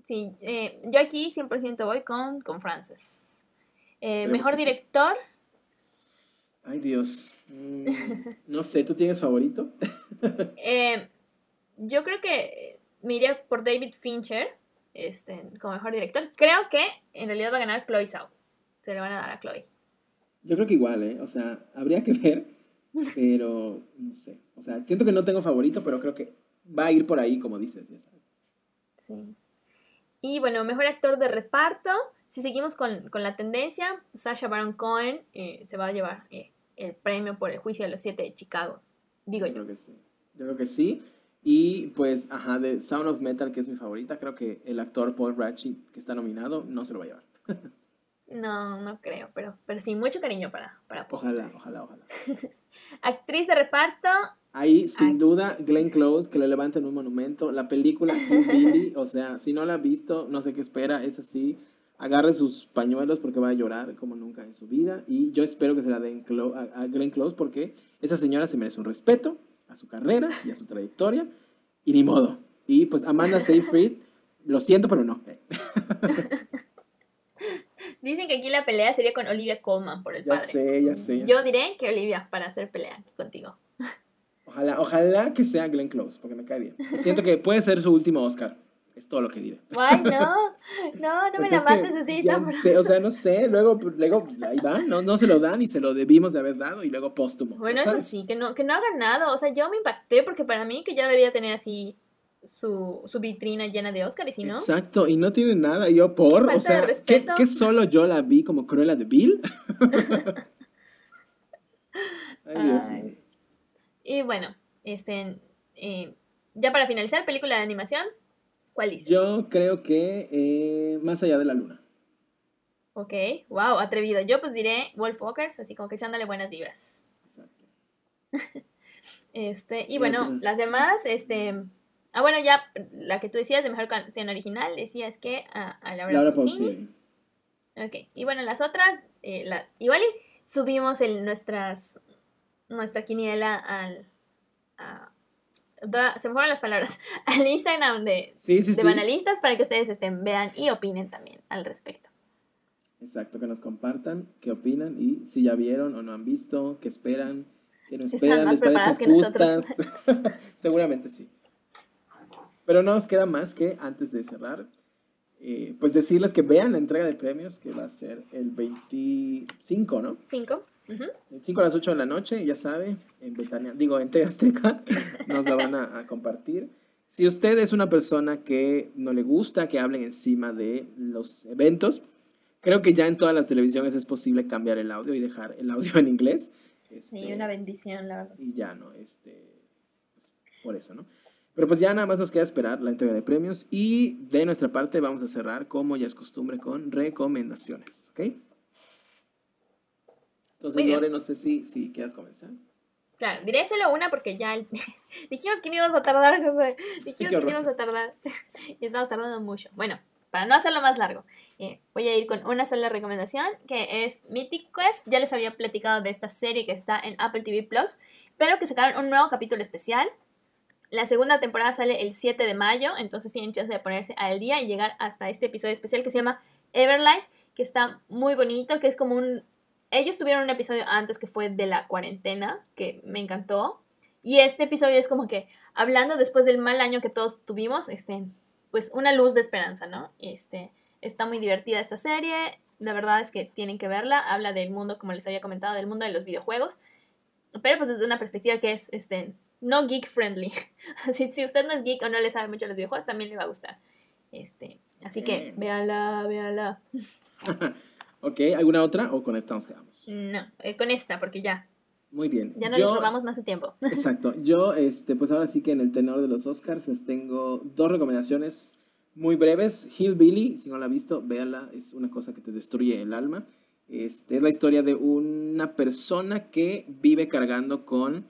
Sí, eh, yo aquí 100% voy con, con Frances. Eh, mejor director. Ay, Dios. Mm, no sé, ¿tú tienes favorito? <laughs> Eh, yo creo que me iría por David Fincher este, como mejor director. Creo que en realidad va a ganar Chloe Zhao. Se le van a dar a Chloe. Yo creo que igual, ¿eh? O sea, habría que ver, pero no sé. O sea, siento que no tengo favorito, pero creo que va a ir por ahí, como dices, ya sabes. Sí. Y bueno, mejor actor de reparto. Si seguimos con, la tendencia, Sasha Baron Cohen eh, se va a llevar eh, el premio por el juicio de los siete de Chicago. Digo yo. Yo creo que sí. Yo creo que sí. Y pues, ajá, de Sound of Metal, que es mi favorita, creo que el actor Paul Ratchie, que está nominado, no se lo va a llevar. <laughs> no, no creo, pero, pero sí, mucho cariño para, para Paul. Ojalá, ojalá, ojalá. <laughs> Actriz de reparto. Ahí, sin duda, Glenn Close, que le levanten un monumento. La película Billy, o sea, si no la ha visto, no sé qué espera, es así agarre sus pañuelos porque va a llorar como nunca en su vida. Y yo espero que se la den a, a Glenn Close porque esa señora se merece un respeto a su carrera y a su trayectoria. Y ni modo. Y pues Amanda Seyfried, lo siento, pero no. <laughs> Dicen que aquí la pelea sería con Olivia Colman por el ya Sé, ya sé, Yo diré que Olivia para hacer pelea contigo. Ojalá, ojalá que sea Glenn Close, porque me cae bien. Siento que puede ser su último Oscar. Es todo lo que diré. Ay, no, <laughs> no, no me pues la mates así. o sea, no sé, luego, luego ahí va, no, no se lo dan y se lo debimos de haber dado y luego póstumo. Bueno, eso sí, que no, que no ha ganado. O sea, yo me impacté porque para mí que ya debía tener así su, su vitrina llena de Oscar y si no. Exacto, y no tiene nada. Yo por, o sea, ¿qué, ¿qué, solo yo la vi como Cruella de Bill? <laughs> Ay, Dios mío. Y bueno, este, eh, ya para finalizar, película de animación. ¿Cuál dices? Yo creo que eh, Más allá de la luna. Ok, wow, atrevido. Yo pues diré Wolf Walkers, así como que echándole buenas vibras. Exacto. <laughs> este, y bueno, las demás, este. Ah, bueno, ya la que tú decías de mejor canción original, decías que a, a Laura, Laura Pausini. Ok, y bueno, las otras, eh, la, igual y subimos el, nuestras, nuestra quiniela al, se me fueron las palabras, <laughs> al Instagram de, de Banalistas para que ustedes estén, vean y opinen también al respecto. Exacto, que nos compartan qué opinan y si ya vieron o no han visto, qué esperan, qué no esperan, les parecen justas. <laughs> <laughs> Seguramente sí. Pero no nos queda más que antes de cerrar, eh, pues decirles que vean la entrega de premios que va a ser el 25, ¿no? 5. 5 a las 8 de la noche, ya sabe, en Betania, digo, en Azteca, <laughs> nos la van a, compartir. Si usted es una persona que no le gusta que hablen encima de los eventos, creo que ya en todas las televisiones es posible cambiar el audio y dejar el audio en inglés. sí, este, una bendición, la verdad. Y ya, ¿no? Este, pues, por eso, ¿no? Pero pues ya nada más nos queda esperar la entrega de premios y de nuestra parte vamos a cerrar, como ya es costumbre, con recomendaciones, ¿ok? Entonces, Lore, no sé si, si quieras comenzar. Claro, diré solo una porque ya <laughs> dijimos que no íbamos a tardar, <laughs> dijimos que no íbamos a tardar <laughs> y estamos tardando mucho. Bueno, para no hacerlo más largo, eh, voy a ir con una sola recomendación que es Mythic Quest. Ya les había platicado de esta serie que está en Apple TV Plus, pero que sacaron un nuevo capítulo especial. La segunda temporada sale el 7 de mayo, entonces tienen chance de ponerse al día y llegar hasta este episodio especial que se llama Everlight, que está muy bonito, que es como un ellos tuvieron un episodio antes que fue de la cuarentena, que me encantó. Y este episodio es como que hablando después del mal año que todos tuvimos, este, pues una luz de esperanza, ¿no? Este, está muy divertida esta serie, la verdad es que tienen que verla, habla del mundo, como les había comentado, del mundo de los videojuegos, pero pues desde una perspectiva que es, este, no geek friendly. <laughs> si, si usted no es geek o no le sabe mucho los videojuegos, también le va a gustar. Este, así que véala, véala. <laughs> Ok, ¿alguna otra o con esta nos quedamos? No, eh, con esta, porque ya. Muy bien. Ya no nos robamos más de tiempo. <laughs> Exacto. Yo, este, pues ahora sí que en el tenor de los Oscars les tengo dos recomendaciones muy breves. Hillbilly, si no la has visto, véala, es una cosa que te destruye el alma. Este, es la historia de una persona que vive cargando con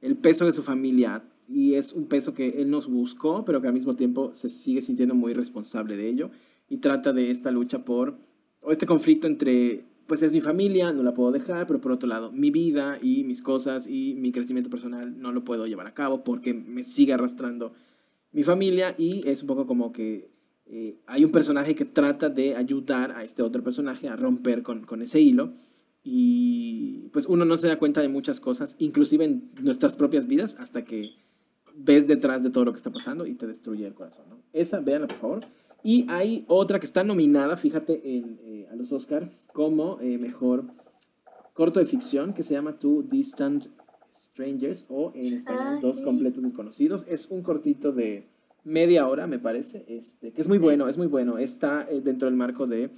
el peso de su familia y es un peso que él nos buscó, pero que al mismo tiempo se sigue sintiendo muy responsable de ello y trata de esta lucha por o este conflicto entre, pues es mi familia, no la puedo dejar, pero por otro lado, mi vida y mis cosas y mi crecimiento personal no lo puedo llevar a cabo porque me sigue arrastrando mi familia y es un poco como que eh, hay un personaje que trata de ayudar a este otro personaje a romper con, con ese hilo y pues uno no se da cuenta de muchas cosas, inclusive en nuestras propias vidas, hasta que ves detrás de todo lo que está pasando y te destruye el corazón. ¿no? Esa, véanla por favor. Y hay otra que está nominada, fíjate, eh, a los Oscar como eh, mejor corto de ficción que se llama Two Distant Strangers o en español ah, Dos Completos Desconocidos. Es un cortito de media hora, me parece, este, que es muy bueno, es muy bueno. Está eh, dentro del marco de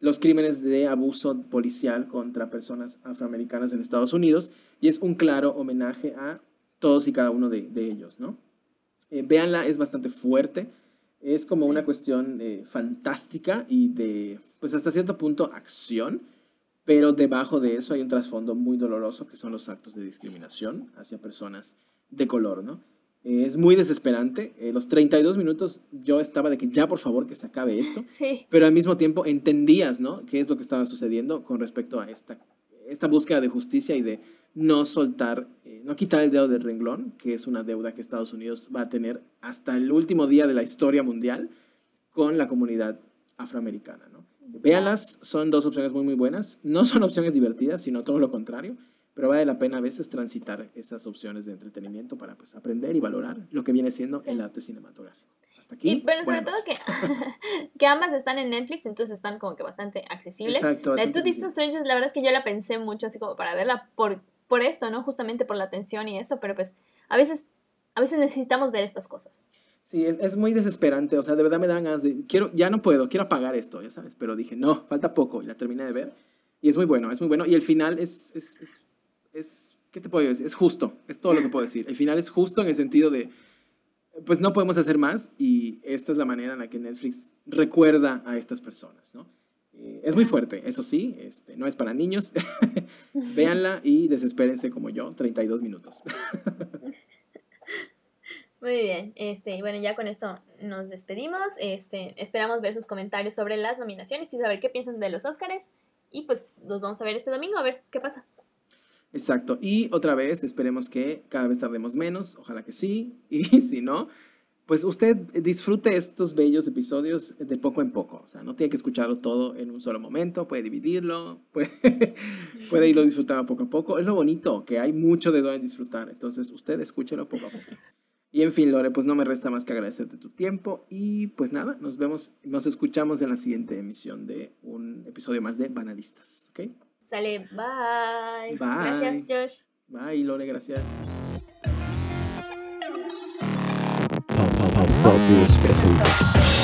los crímenes de abuso policial contra personas afroamericanas en Estados Unidos y es un claro homenaje a todos y cada uno de, ellos, ¿no? véanla, es bastante fuerte es como una cuestión eh, fantástica y de, pues hasta cierto punto, acción, pero debajo de eso hay un trasfondo muy doloroso que son los actos de discriminación hacia personas de color, ¿no? Eh, es muy desesperante. Eh, los 32 minutos yo estaba de que ya por favor que se acabe esto. <laughs> Sí. Pero al mismo tiempo entendías, ¿no? ¿Qué es lo que estaba sucediendo con respecto a esta, esta búsqueda de justicia y de no soltar, eh, no quitar el dedo del renglón, que es una deuda que Estados Unidos va a tener hasta el último día de la historia mundial con la comunidad afroamericana, ¿no? Véanlas, son dos opciones muy, muy buenas. No son opciones divertidas, sino todo lo contrario pero vale la pena a veces transitar esas opciones de entretenimiento para pues aprender y valorar lo que viene siendo el arte cinematográfico. Hasta aquí. Y, pero sobre todo que, <laughs> que ambas están en Netflix, entonces están como que bastante accesibles. Exacto. La Two Distant Strangers, la verdad es que yo la pensé mucho así como para verla por, por esto, ¿no? Justamente por la atención y esto, pero pues a veces, a veces necesitamos ver estas cosas. Sí, es, es, muy desesperante, o sea, de verdad me dan ganas de, quiero, ya no puedo, quiero apagar esto, ya sabes, pero dije, no, falta poco y la terminé de ver. Y es muy bueno, es muy bueno. Y el final es, es, es es, ¿qué te puedo decir? Es justo, es todo lo que puedo decir. El final es justo en el sentido de, pues no podemos hacer más y esta es la manera en la que Netflix recuerda a estas personas, ¿no? Es muy fuerte, eso sí, este, no es para niños. <laughs> Véanla y desespérense como yo, 32 minutos. <laughs> Muy bien, este, bueno, ya con esto nos despedimos. Este, esperamos ver sus comentarios sobre las nominaciones y saber qué piensan de los Óscares. Y pues los vamos a ver este domingo a ver qué pasa. Exacto. Y otra vez, esperemos que cada vez tardemos menos, ojalá que sí, <laughs> y si no, pues usted disfrute estos bellos episodios de poco en poco. O sea, no tiene que escucharlo todo en un solo momento, puede dividirlo, <laughs> puede, puede irlo disfrutando poco a poco. Es lo bonito, que hay mucho de donde disfrutar. Entonces, usted escúchelo poco a poco. Y en fin, Lore, pues no me resta más que agradecerte tu tiempo. Y pues nada, nos vemos, nos escuchamos en la siguiente emisión de un episodio más de Banalistas. ¿Ok? Sale, bye. Bye. Gracias, Josh. Bye, Lore, gracias. do a special.